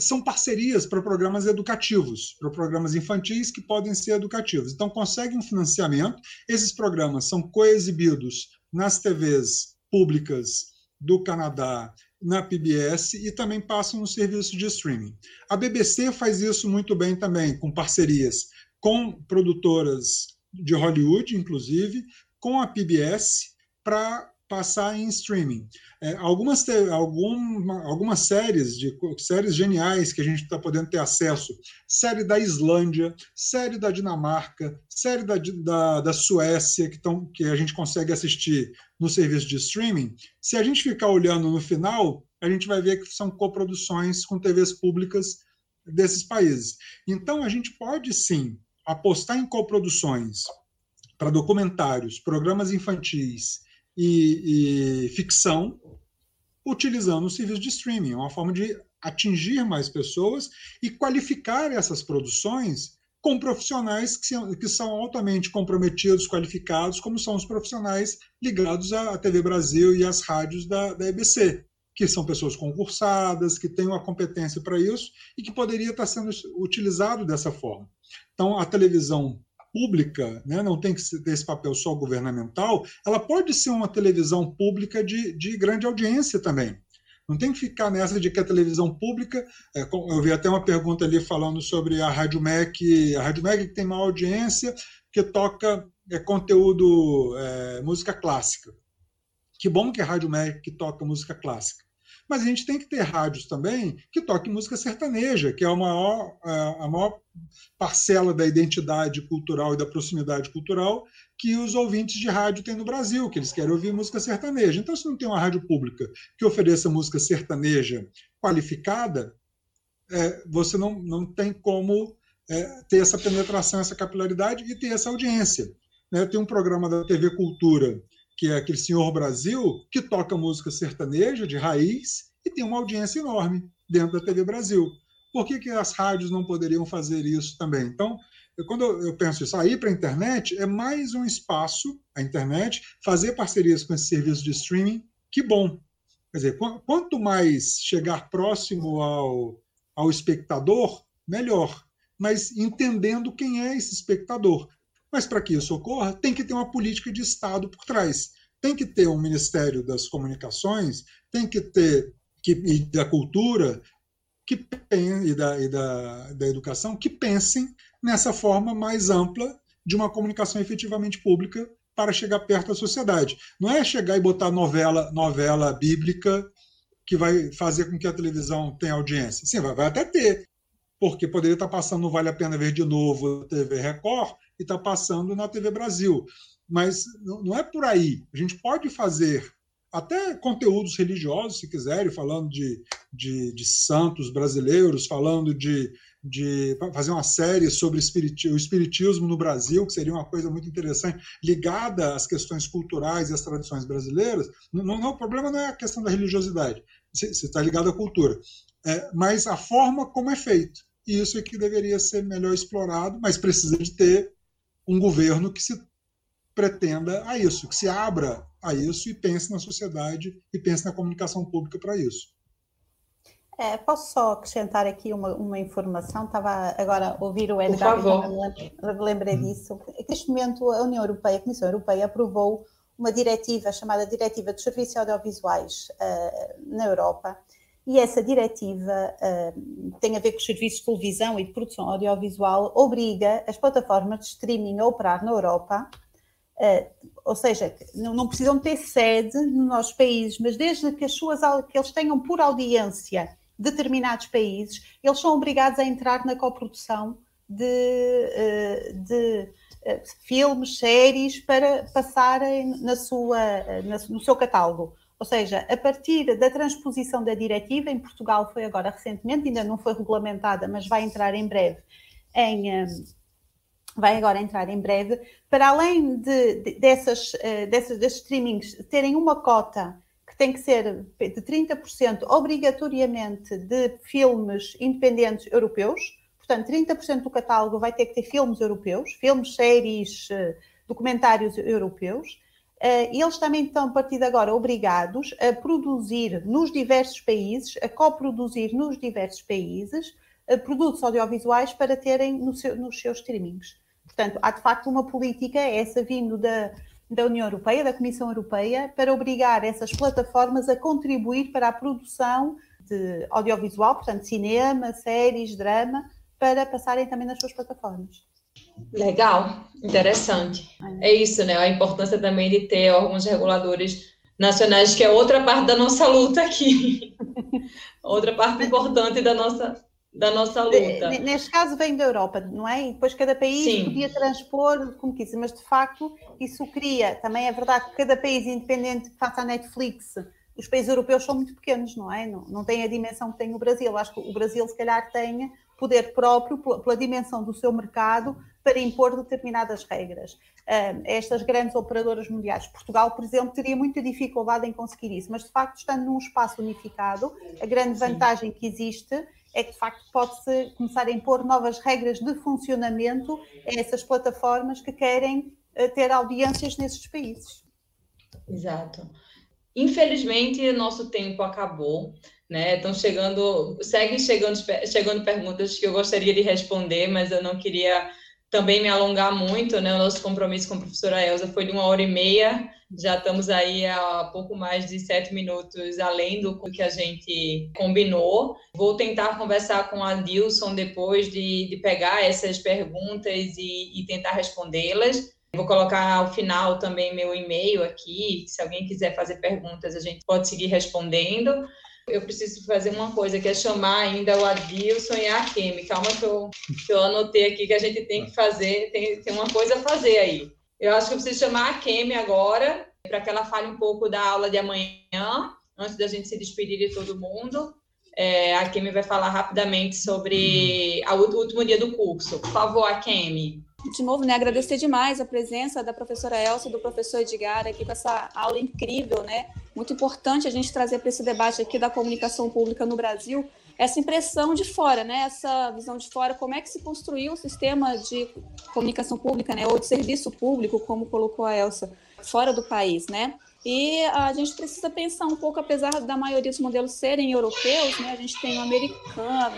São parcerias para programas educativos, para programas infantis que podem ser educativos. Então, consegue um financiamento, esses programas são coexibidos nas TVs públicas do Canadá na PBS e também passam no serviço de streaming. A BBC faz isso muito bem também, com parcerias com produtoras de Hollywood, inclusive, com a PBS, para passar em streaming. É, algumas, alguma, algumas séries, de séries geniais que a gente está podendo ter acesso, série da Islândia, série da Dinamarca, série da, da, da Suécia, que, tão, que a gente consegue assistir no serviço de streaming, se a gente ficar olhando no final, a gente vai ver que são coproduções com TVs públicas desses países. Então, a gente pode sim apostar em coproduções para documentários, programas infantis e, e ficção, utilizando o serviço de streaming. É uma forma de atingir mais pessoas e qualificar essas produções com profissionais que, são, que são altamente comprometidos, qualificados, como são os profissionais ligados à TV Brasil e às rádios da, da EBC, que são pessoas concursadas, que têm uma competência para isso e que poderia estar sendo utilizado dessa forma. Então, a televisão pública, né, não tem que ter esse papel só governamental, ela pode ser uma televisão pública de, de grande audiência também. Não tem que ficar nessa de que a televisão pública. É, eu vi até uma pergunta ali falando sobre a Rádio MEC, a Rádio MEC que tem uma audiência que toca é, conteúdo, é, música clássica. Que bom que a Rádio MEC toca música clássica mas a gente tem que ter rádios também que toquem música sertaneja, que é a maior, a maior parcela da identidade cultural e da proximidade cultural que os ouvintes de rádio têm no Brasil, que eles querem ouvir música sertaneja. Então, se não tem uma rádio pública que ofereça música sertaneja qualificada, é, você não, não tem como é, ter essa penetração, essa capilaridade e ter essa audiência. Né? Tem um programa da TV Cultura que é aquele Senhor Brasil, que toca música sertaneja de raiz e tem uma audiência enorme dentro da TV Brasil. Por que, que as rádios não poderiam fazer isso também? Então, eu, quando eu penso isso, aí para a internet é mais um espaço, a internet, fazer parcerias com esse serviço de streaming, que bom. Quer dizer, quanto mais chegar próximo ao, ao espectador, melhor. Mas entendendo quem é esse espectador. Mas para que isso ocorra, tem que ter uma política de Estado por trás. Tem que ter um Ministério das Comunicações, tem que ter que, e da Cultura que, e, da, e da, da Educação que pensem nessa forma mais ampla de uma comunicação efetivamente pública para chegar perto da sociedade. Não é chegar e botar novela, novela bíblica que vai fazer com que a televisão tenha audiência. Sim, vai, vai até ter, porque poderia estar passando no Vale a Pena Ver de Novo, TV Record, e está passando na TV Brasil. Mas não é por aí. A gente pode fazer até conteúdos religiosos, se quiserem, falando de, de, de santos brasileiros, falando de, de fazer uma série sobre o espiritismo no Brasil, que seria uma coisa muito interessante, ligada às questões culturais e às tradições brasileiras. Não, não, o problema não é a questão da religiosidade, você está ligado à cultura, é, mas a forma como é feito. E isso é que deveria ser melhor explorado, mas precisa de ter um governo que se pretenda a isso, que se abra a isso e pense na sociedade e pense na comunicação pública para isso. É, posso só acrescentar aqui uma, uma, informação? Estava agora a ouvir o Edgar, lembrei hum. disso. Neste momento, a União Europeia, a Comissão Europeia, aprovou uma diretiva chamada Diretiva dos Serviços Audiovisuais uh, na Europa, e essa diretiva uh, tem a ver com os serviços de televisão e de produção audiovisual, obriga as plataformas de streaming a operar na Europa, uh, ou seja, não, não, precisam ter sede nos nossos países, mas desde que, as suas, que eles tenham por audiência determinados países, eles são obrigados a entrar na coprodução de, uh, de filmes, séries para passarem na sua, no seu catálogo. Ou seja, a partir da transposição da diretiva, em Portugal foi agora recentemente, ainda não foi regulamentada, mas vai entrar em breve em. Vai agora entrar em breve, para além de, de dessas, dessas, desses streamings terem uma cota que tem que ser de 30% obrigatoriamente de filmes independentes europeus, portanto, 30% do catálogo vai ter que ter filmes europeus, filmes, séries, documentários europeus. Uh, eles também estão, a partir de agora, obrigados a produzir nos diversos países, a coproduzir nos diversos países, uh, produtos audiovisuais para terem no seu, nos seus streamings. Portanto, há de facto uma política, essa vindo da, da União Europeia, da Comissão Europeia, para obrigar essas plataformas a contribuir para a produção de audiovisual, portanto, cinema, séries, drama, para passarem também nas suas plataformas. Legal, interessante. É isso, né? A importância também de ter órgãos reguladores nacionais, que é outra parte da nossa luta aqui. outra parte importante da nossa, da nossa luta. Neste caso vem da Europa, não é? E depois cada país Sim. podia transpor como quis, mas de facto isso cria, também é verdade que cada país independente que faça a Netflix, os países europeus são muito pequenos, não é? Não, não tem a dimensão que tem o Brasil. Acho que o Brasil se calhar tem poder próprio, pela dimensão do seu mercado, para impor determinadas regras. estas grandes operadoras mundiais, Portugal, por exemplo, teria muita dificuldade em conseguir isso, mas de facto, estando num espaço unificado, a grande vantagem que existe é que de facto pode-se começar a impor novas regras de funcionamento a essas plataformas que querem eh, ter audiências nesses países. Exato. Infelizmente, nosso tempo acabou. Né? Estão chegando, seguem chegando, chegando perguntas que eu gostaria de responder, mas eu não queria também me alongar muito, né? O nosso compromisso com a professora Elza foi de uma hora e meia, já estamos aí a pouco mais de sete minutos além do que a gente combinou. Vou tentar conversar com a Dilson depois de, de pegar essas perguntas e, e tentar respondê-las. Vou colocar ao final também meu e-mail aqui, se alguém quiser fazer perguntas, a gente pode seguir respondendo eu preciso fazer uma coisa, que é chamar ainda o Adilson e a Kemi. Calma que eu, que eu anotei aqui que a gente tem que fazer, tem, tem uma coisa a fazer aí. Eu acho que eu preciso chamar a Kemi agora, para que ela fale um pouco da aula de amanhã, antes da gente se despedir de todo mundo. É, a Kemi vai falar rapidamente sobre o último dia do curso. Por favor, a Kemi de novo, né, agradecer demais a presença da professora Elsa e do professor Edgar aqui com essa aula incrível, né? Muito importante a gente trazer para esse debate aqui da comunicação pública no Brasil essa impressão de fora, né? Essa visão de fora, como é que se construiu o sistema de comunicação pública, né? Ou de serviço público, como colocou a Elsa, fora do país, né? E a gente precisa pensar um pouco, apesar da maioria dos modelos serem europeus, né? A gente tem o americano,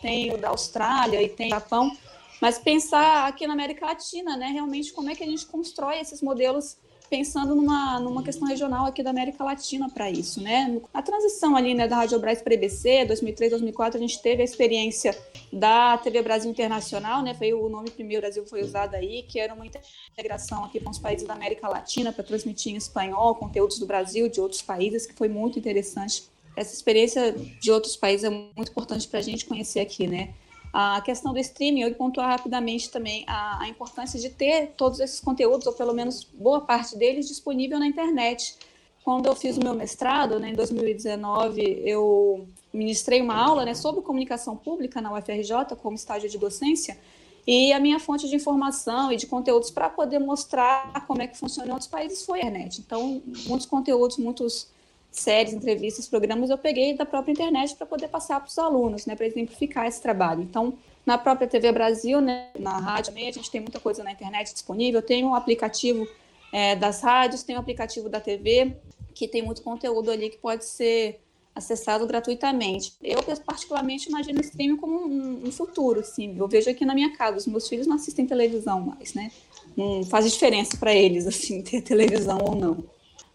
tem o da Austrália e tem o Japão, mas pensar aqui na América Latina, né, realmente como é que a gente constrói esses modelos pensando numa, numa questão regional aqui da América Latina para isso, né? A transição ali, né, da Rádio Brás para EBC, 2003, 2004, a gente teve a experiência da TV Brasil Internacional, né? Foi o nome primeiro Brasil foi usado aí, que era uma integração aqui com os países da América Latina para transmitir em espanhol conteúdos do Brasil, de outros países, que foi muito interessante. Essa experiência de outros países é muito importante para a gente conhecer aqui, né? A questão do streaming, eu pontuar rapidamente também a, a, importância de ter todos esses conteúdos, ou pelo menos boa parte deles, disponível na internet. Quando eu fiz o meu mestrado, né, em 2019, eu ministrei uma aula né, sobre comunicação pública na UFRJ, como estágio de docência, e a minha fonte de informação e de conteúdos para poder mostrar como é que funciona em outros países foi a internet. Então, muitos conteúdos, muitos séries, entrevistas, programas, eu peguei da própria internet para poder passar para os alunos, né, para exemplificar esse trabalho. Então, na própria TV Brasil, né, na rádio também, a gente tem muita coisa na internet disponível. Tem um aplicativo é, das rádios, tem um aplicativo da TV, que tem muito conteúdo ali que pode ser acessado gratuitamente. Eu, particularmente, imagino o streaming como um, um, futuro, sim. Eu vejo aqui na minha casa, os meus filhos não assistem televisão mais, né? Não faz diferença para eles, assim, ter televisão ou não.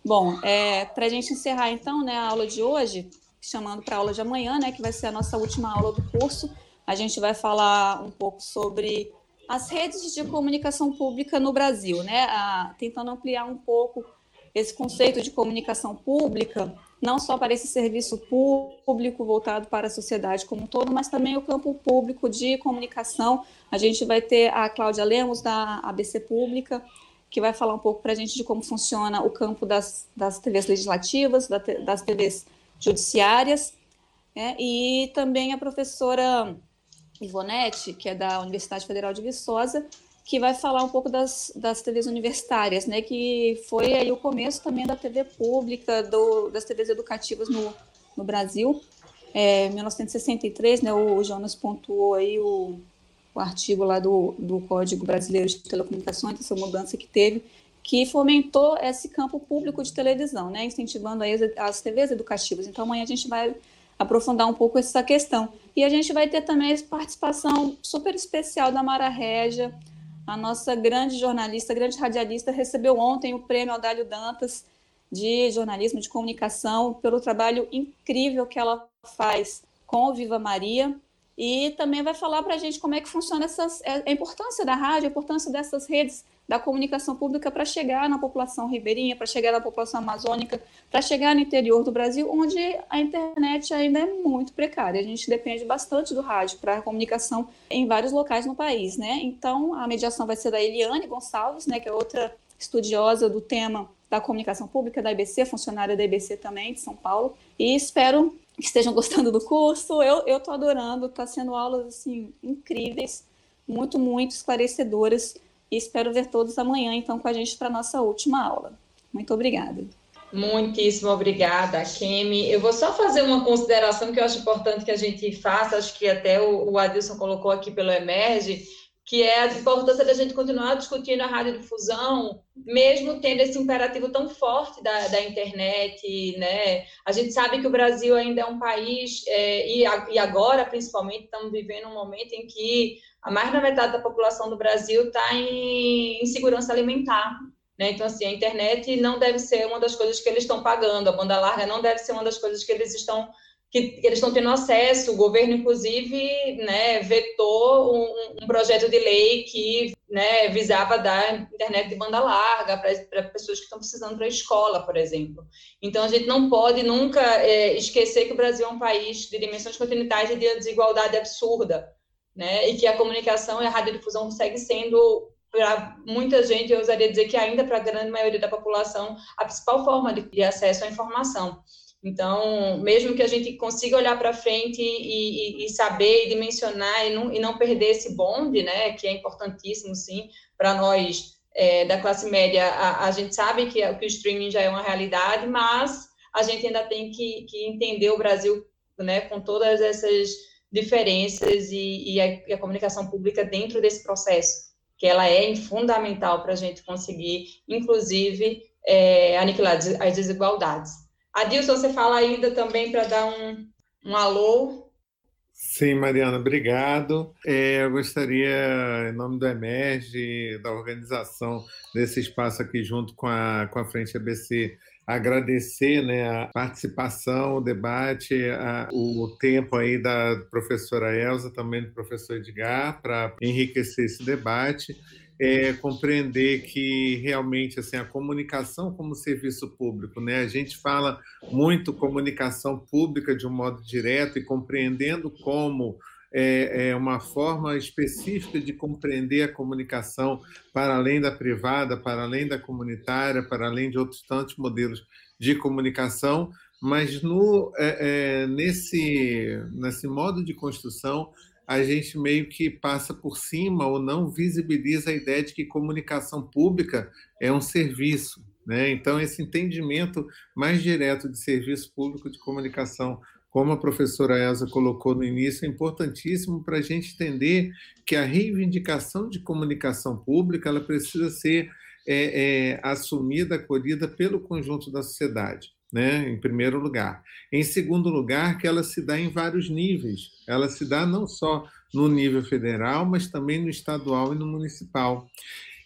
Bom, é, para a gente encerrar então né, a aula de hoje, chamando para a aula de amanhã, né, que vai ser a nossa última aula do curso, a gente vai falar um pouco sobre as redes de comunicação pública no Brasil, né, a, tentando ampliar um pouco esse conceito de comunicação pública não só para esse serviço público voltado para a sociedade como um todo, mas também o campo público de comunicação. A gente vai ter a Cláudia Lemos, da ABC Pública, que vai falar um pouco para a gente de como funciona o campo das, das TVs legislativas, das TVs judiciárias, né? e também a professora Ivonete, que é da Universidade Federal de Viçosa, que vai falar um pouco das, das TVs universitárias, né, que foi aí o começo também da TV pública, do, das TVs educativas no, no Brasil. É, 1963, né, o Jonas pontuou aí o, o artigo lá do, do Código Brasileiro de Telecomunicações, essa mudança que teve, que fomentou esse campo público de televisão, né, incentivando aí as, TVs educativas. Então, amanhã a gente vai aprofundar um pouco essa questão. E a gente vai ter também a participação super especial da Mara Régia, a nossa grande jornalista, grande radialista, recebeu ontem o prêmio Audálio Dantas de jornalismo de comunicação pelo trabalho incrível que ela faz com o Viva Maria e também vai falar para a gente como é que funciona essas, é, a importância da rádio, a importância dessas redes da comunicação pública para chegar na população ribeirinha, para chegar na população amazônica, para chegar no interior do Brasil, onde a internet ainda é muito precária. A gente depende bastante do rádio para comunicação em vários locais no país, né? Então, a mediação vai ser da Eliane Gonçalves, né, que é outra estudiosa do tema da comunicação pública da IBC, funcionária da IBC também, de São Paulo, e espero que estejam gostando do curso. Eu estou adorando, está sendo aulas assim incríveis, muito, muito esclarecedoras e espero ver todos amanhã, então, com a gente para a nossa última aula. Muito obrigada. Muitíssimo obrigada, Kemi. Eu vou só fazer uma consideração que eu acho importante que a gente faça, acho que até o, o Adilson colocou aqui pelo Emerge, que é a importância da gente continuar discutindo a radiodifusão, mesmo tendo esse imperativo tão forte da, da internet, né? A gente sabe que o Brasil ainda é um país, é, e, e agora, principalmente, estamos vivendo um momento em que a mais da metade da população do Brasil está em insegurança alimentar. Né? Então, assim, a internet não deve ser uma das coisas que eles estão pagando, a banda larga não deve ser uma das coisas que eles estão que eles estão tendo acesso. O governo, inclusive, né, vetou um, um projeto de lei que né, visava dar internet de banda larga para pessoas que estão precisando para a escola, por exemplo. Então, a gente não pode nunca é, esquecer que o Brasil é um país de dimensões continentais e de desigualdade absurda né? E que a comunicação e a radiodifusão segue sendo para muita gente, eu ousaria dizer que ainda para a grande maioria da população, a principal forma de, de acesso à informação. Então, mesmo que a gente consiga olhar para frente e, e, e, saber e dimensionar e não, e não perder esse bonde, né, que é importantíssimo, sim, para nós é, da classe média, a, a gente sabe que, que, o streaming já é uma realidade, mas a gente ainda tem que, que entender o Brasil né, com todas essas diferenças e, e, a, e, a, comunicação pública dentro desse processo, que ela é fundamental para a gente conseguir, inclusive, é, aniquilar as desigualdades. Adilson, você fala ainda também para dar um, um alô? Sim, Mariana, obrigado. É, eu gostaria, em nome do EMERGE, da organização desse espaço aqui junto com a, com a Frente ABC, agradecer né, a participação, o debate, a, o tempo aí da professora Elza, também do professor Edgar, para enriquecer esse debate. É, compreender que realmente assim a comunicação como serviço público, né? A gente fala muito comunicação pública de um modo direto e compreendendo como é, é uma forma específica de compreender a comunicação para além da privada, para além da comunitária, para além de outros tantos modelos de comunicação, mas no, é, é, nesse, nesse modo de construção, a gente meio que passa por cima ou não visibiliza a ideia de que comunicação pública é um serviço. Né? Então, esse entendimento mais direto de serviço público de comunicação como a professora Elza colocou no início, é importantíssimo para a gente entender que a reivindicação de comunicação pública ela precisa ser é, é, assumida, acolhida pelo conjunto da sociedade, né? em primeiro lugar. Em segundo lugar, que ela se dá em vários níveis. Ela se dá não só no nível federal, mas também no estadual e no municipal.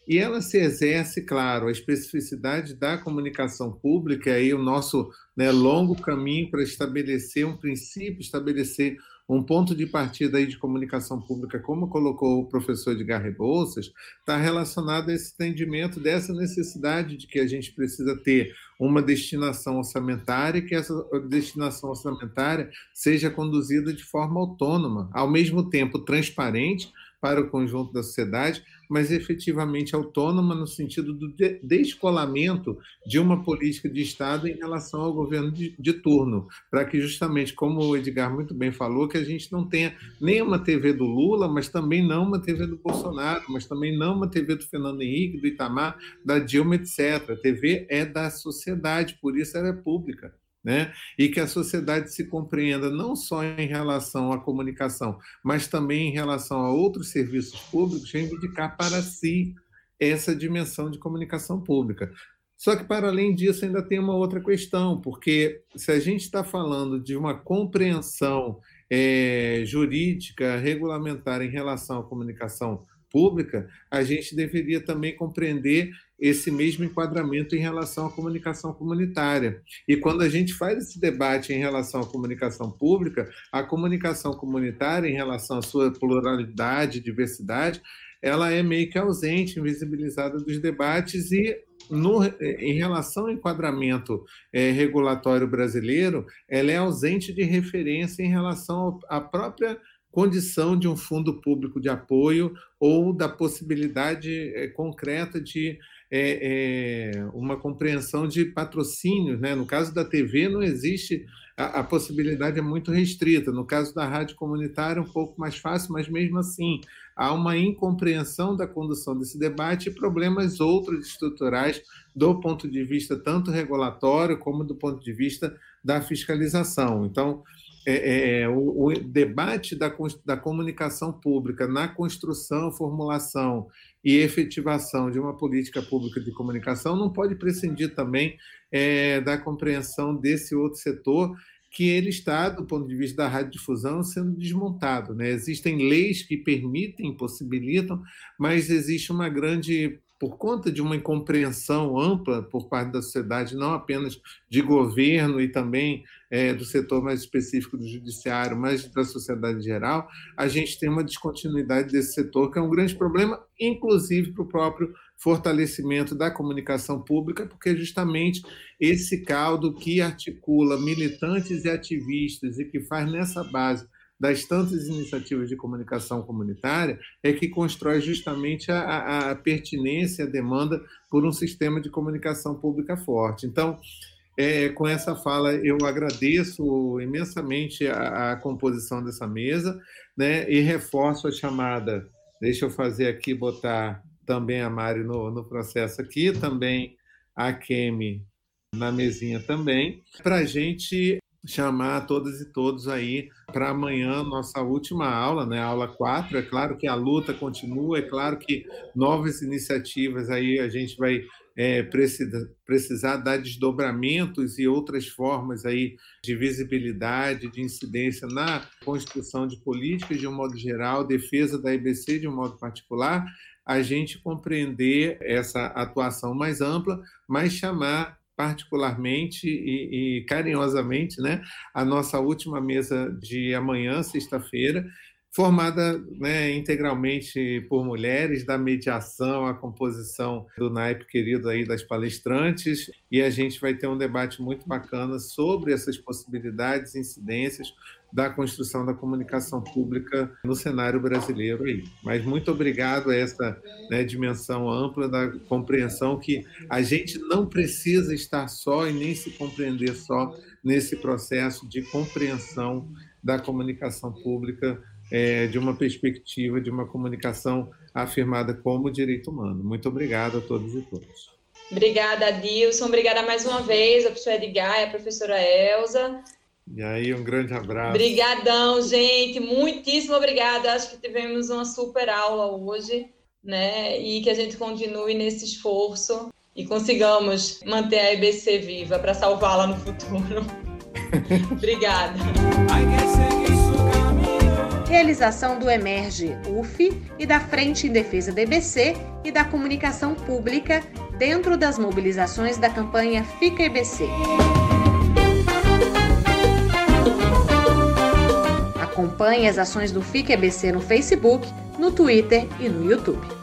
E ela se exerce, claro, a especificidade da comunicação pública, aí o nosso né, longo caminho para estabelecer um princípio, estabelecer um ponto de partida aí de comunicação pública, como colocou o professor Edgar Rebouças, está relacionado a esse entendimento dessa necessidade de que a gente precisa ter uma destinação orçamentária, que essa destinação orçamentária seja conduzida de forma autônoma, ao mesmo tempo transparente para o conjunto da sociedade, mas efetivamente autônoma no sentido do descolamento de uma política de Estado em relação ao governo de, de turno, para que justamente, como o Edgar muito bem falou, que a gente não tenha nem uma TV do Lula, mas também não uma TV do Bolsonaro, mas também não uma TV do Fernando Henrique, do Itamar, da Dilma, etc. A TV é da sociedade, por isso ela é pública né? e que a sociedade se compreenda não só em relação à comunicação, mas também em relação a outros serviços públicos, reivindicar para si essa dimensão de comunicação pública. Só que, para além disso, ainda tem uma outra questão, porque se a gente está falando de uma compreensão é, jurídica, regulamentar em relação à comunicação pública, a gente deveria também compreender esse mesmo enquadramento em relação à comunicação comunitária. E quando a gente faz esse debate em relação à comunicação pública, a comunicação comunitária, em relação à sua pluralidade, diversidade, ela é meio que ausente, invisibilizada dos debates e no, em relação ao enquadramento é, regulatório brasileiro, ela é ausente de referência em relação à própria condição de um fundo público de apoio ou da possibilidade é, concreta de é, é, uma compreensão de patrocínios. Né? No caso da TV, não existe, a, a, possibilidade é muito restrita. No caso da rádio comunitária, é um pouco mais fácil, mas mesmo assim, há uma incompreensão da condução desse debate e problemas outros estruturais do ponto de vista tanto regulatório como do ponto de vista da fiscalização. Então, é, é, o, o, debate da, da comunicação pública na construção, formulação e efetivação de uma política pública de comunicação não pode prescindir também é, da compreensão desse outro setor que ele está, do ponto de vista da radiodifusão, sendo desmontado. Né? Existem leis que permitem, possibilitam, mas existe uma grande por conta de uma incompreensão ampla por parte da sociedade, não apenas de governo e também é, do setor mais específico do judiciário, mas da sociedade em geral, a gente tem uma descontinuidade desse setor, que é um grande problema, inclusive para o próprio fortalecimento da comunicação pública, porque é justamente esse caldo que articula militantes e ativistas e que faz nessa base das tantas iniciativas de comunicação comunitária é que constrói justamente a, a, a pertinência, a demanda por um sistema de comunicação pública forte. Então, é, com essa fala, eu agradeço imensamente a, a, composição dessa mesa né, e reforço a chamada. Deixa eu fazer aqui, botar também a Mari no, no processo aqui, também a Kemi na mesinha também, para a gente chamar todas e todos aí para amanhã, nossa última aula, né? Aula 4. É claro que a luta continua, é claro que novas iniciativas aí a gente vai é, precisa, precisar dar desdobramentos e outras formas aí de visibilidade, de incidência na construção de políticas de um modo geral, defesa da IBC de um modo particular, a gente compreender essa atuação mais ampla, mas chamar particularmente e, e, carinhosamente né, a nossa última mesa de amanhã, sexta-feira, formada né, integralmente por mulheres, da mediação, a composição do naipe querido aí das palestrantes, e a gente vai ter um debate muito bacana sobre essas possibilidades, incidências da construção da comunicação pública no cenário brasileiro aí. Mas muito obrigado a essa né, dimensão ampla da compreensão que a gente não precisa estar só e nem se compreender só nesse processo de compreensão da comunicação pública é, de uma perspectiva de uma comunicação afirmada como direito humano. Muito obrigado a todos e todas. Obrigada, Dilson. Obrigada mais uma vez a professora Edgar e a professora Elza. E aí, um grande abraço. Obrigadão, gente. Muitíssimo obrigada. Acho que tivemos uma super aula hoje, né? E que a gente continue nesse esforço e consigamos manter a EBC viva para salvá-la no futuro. Obrigada. Realização do Emerge UF e da Frente em Defesa da EBC e da Comunicação Pública dentro das mobilizações da campanha Fica EBC. Acompanhe as ações do Fica EBC no Facebook, no Twitter e no YouTube.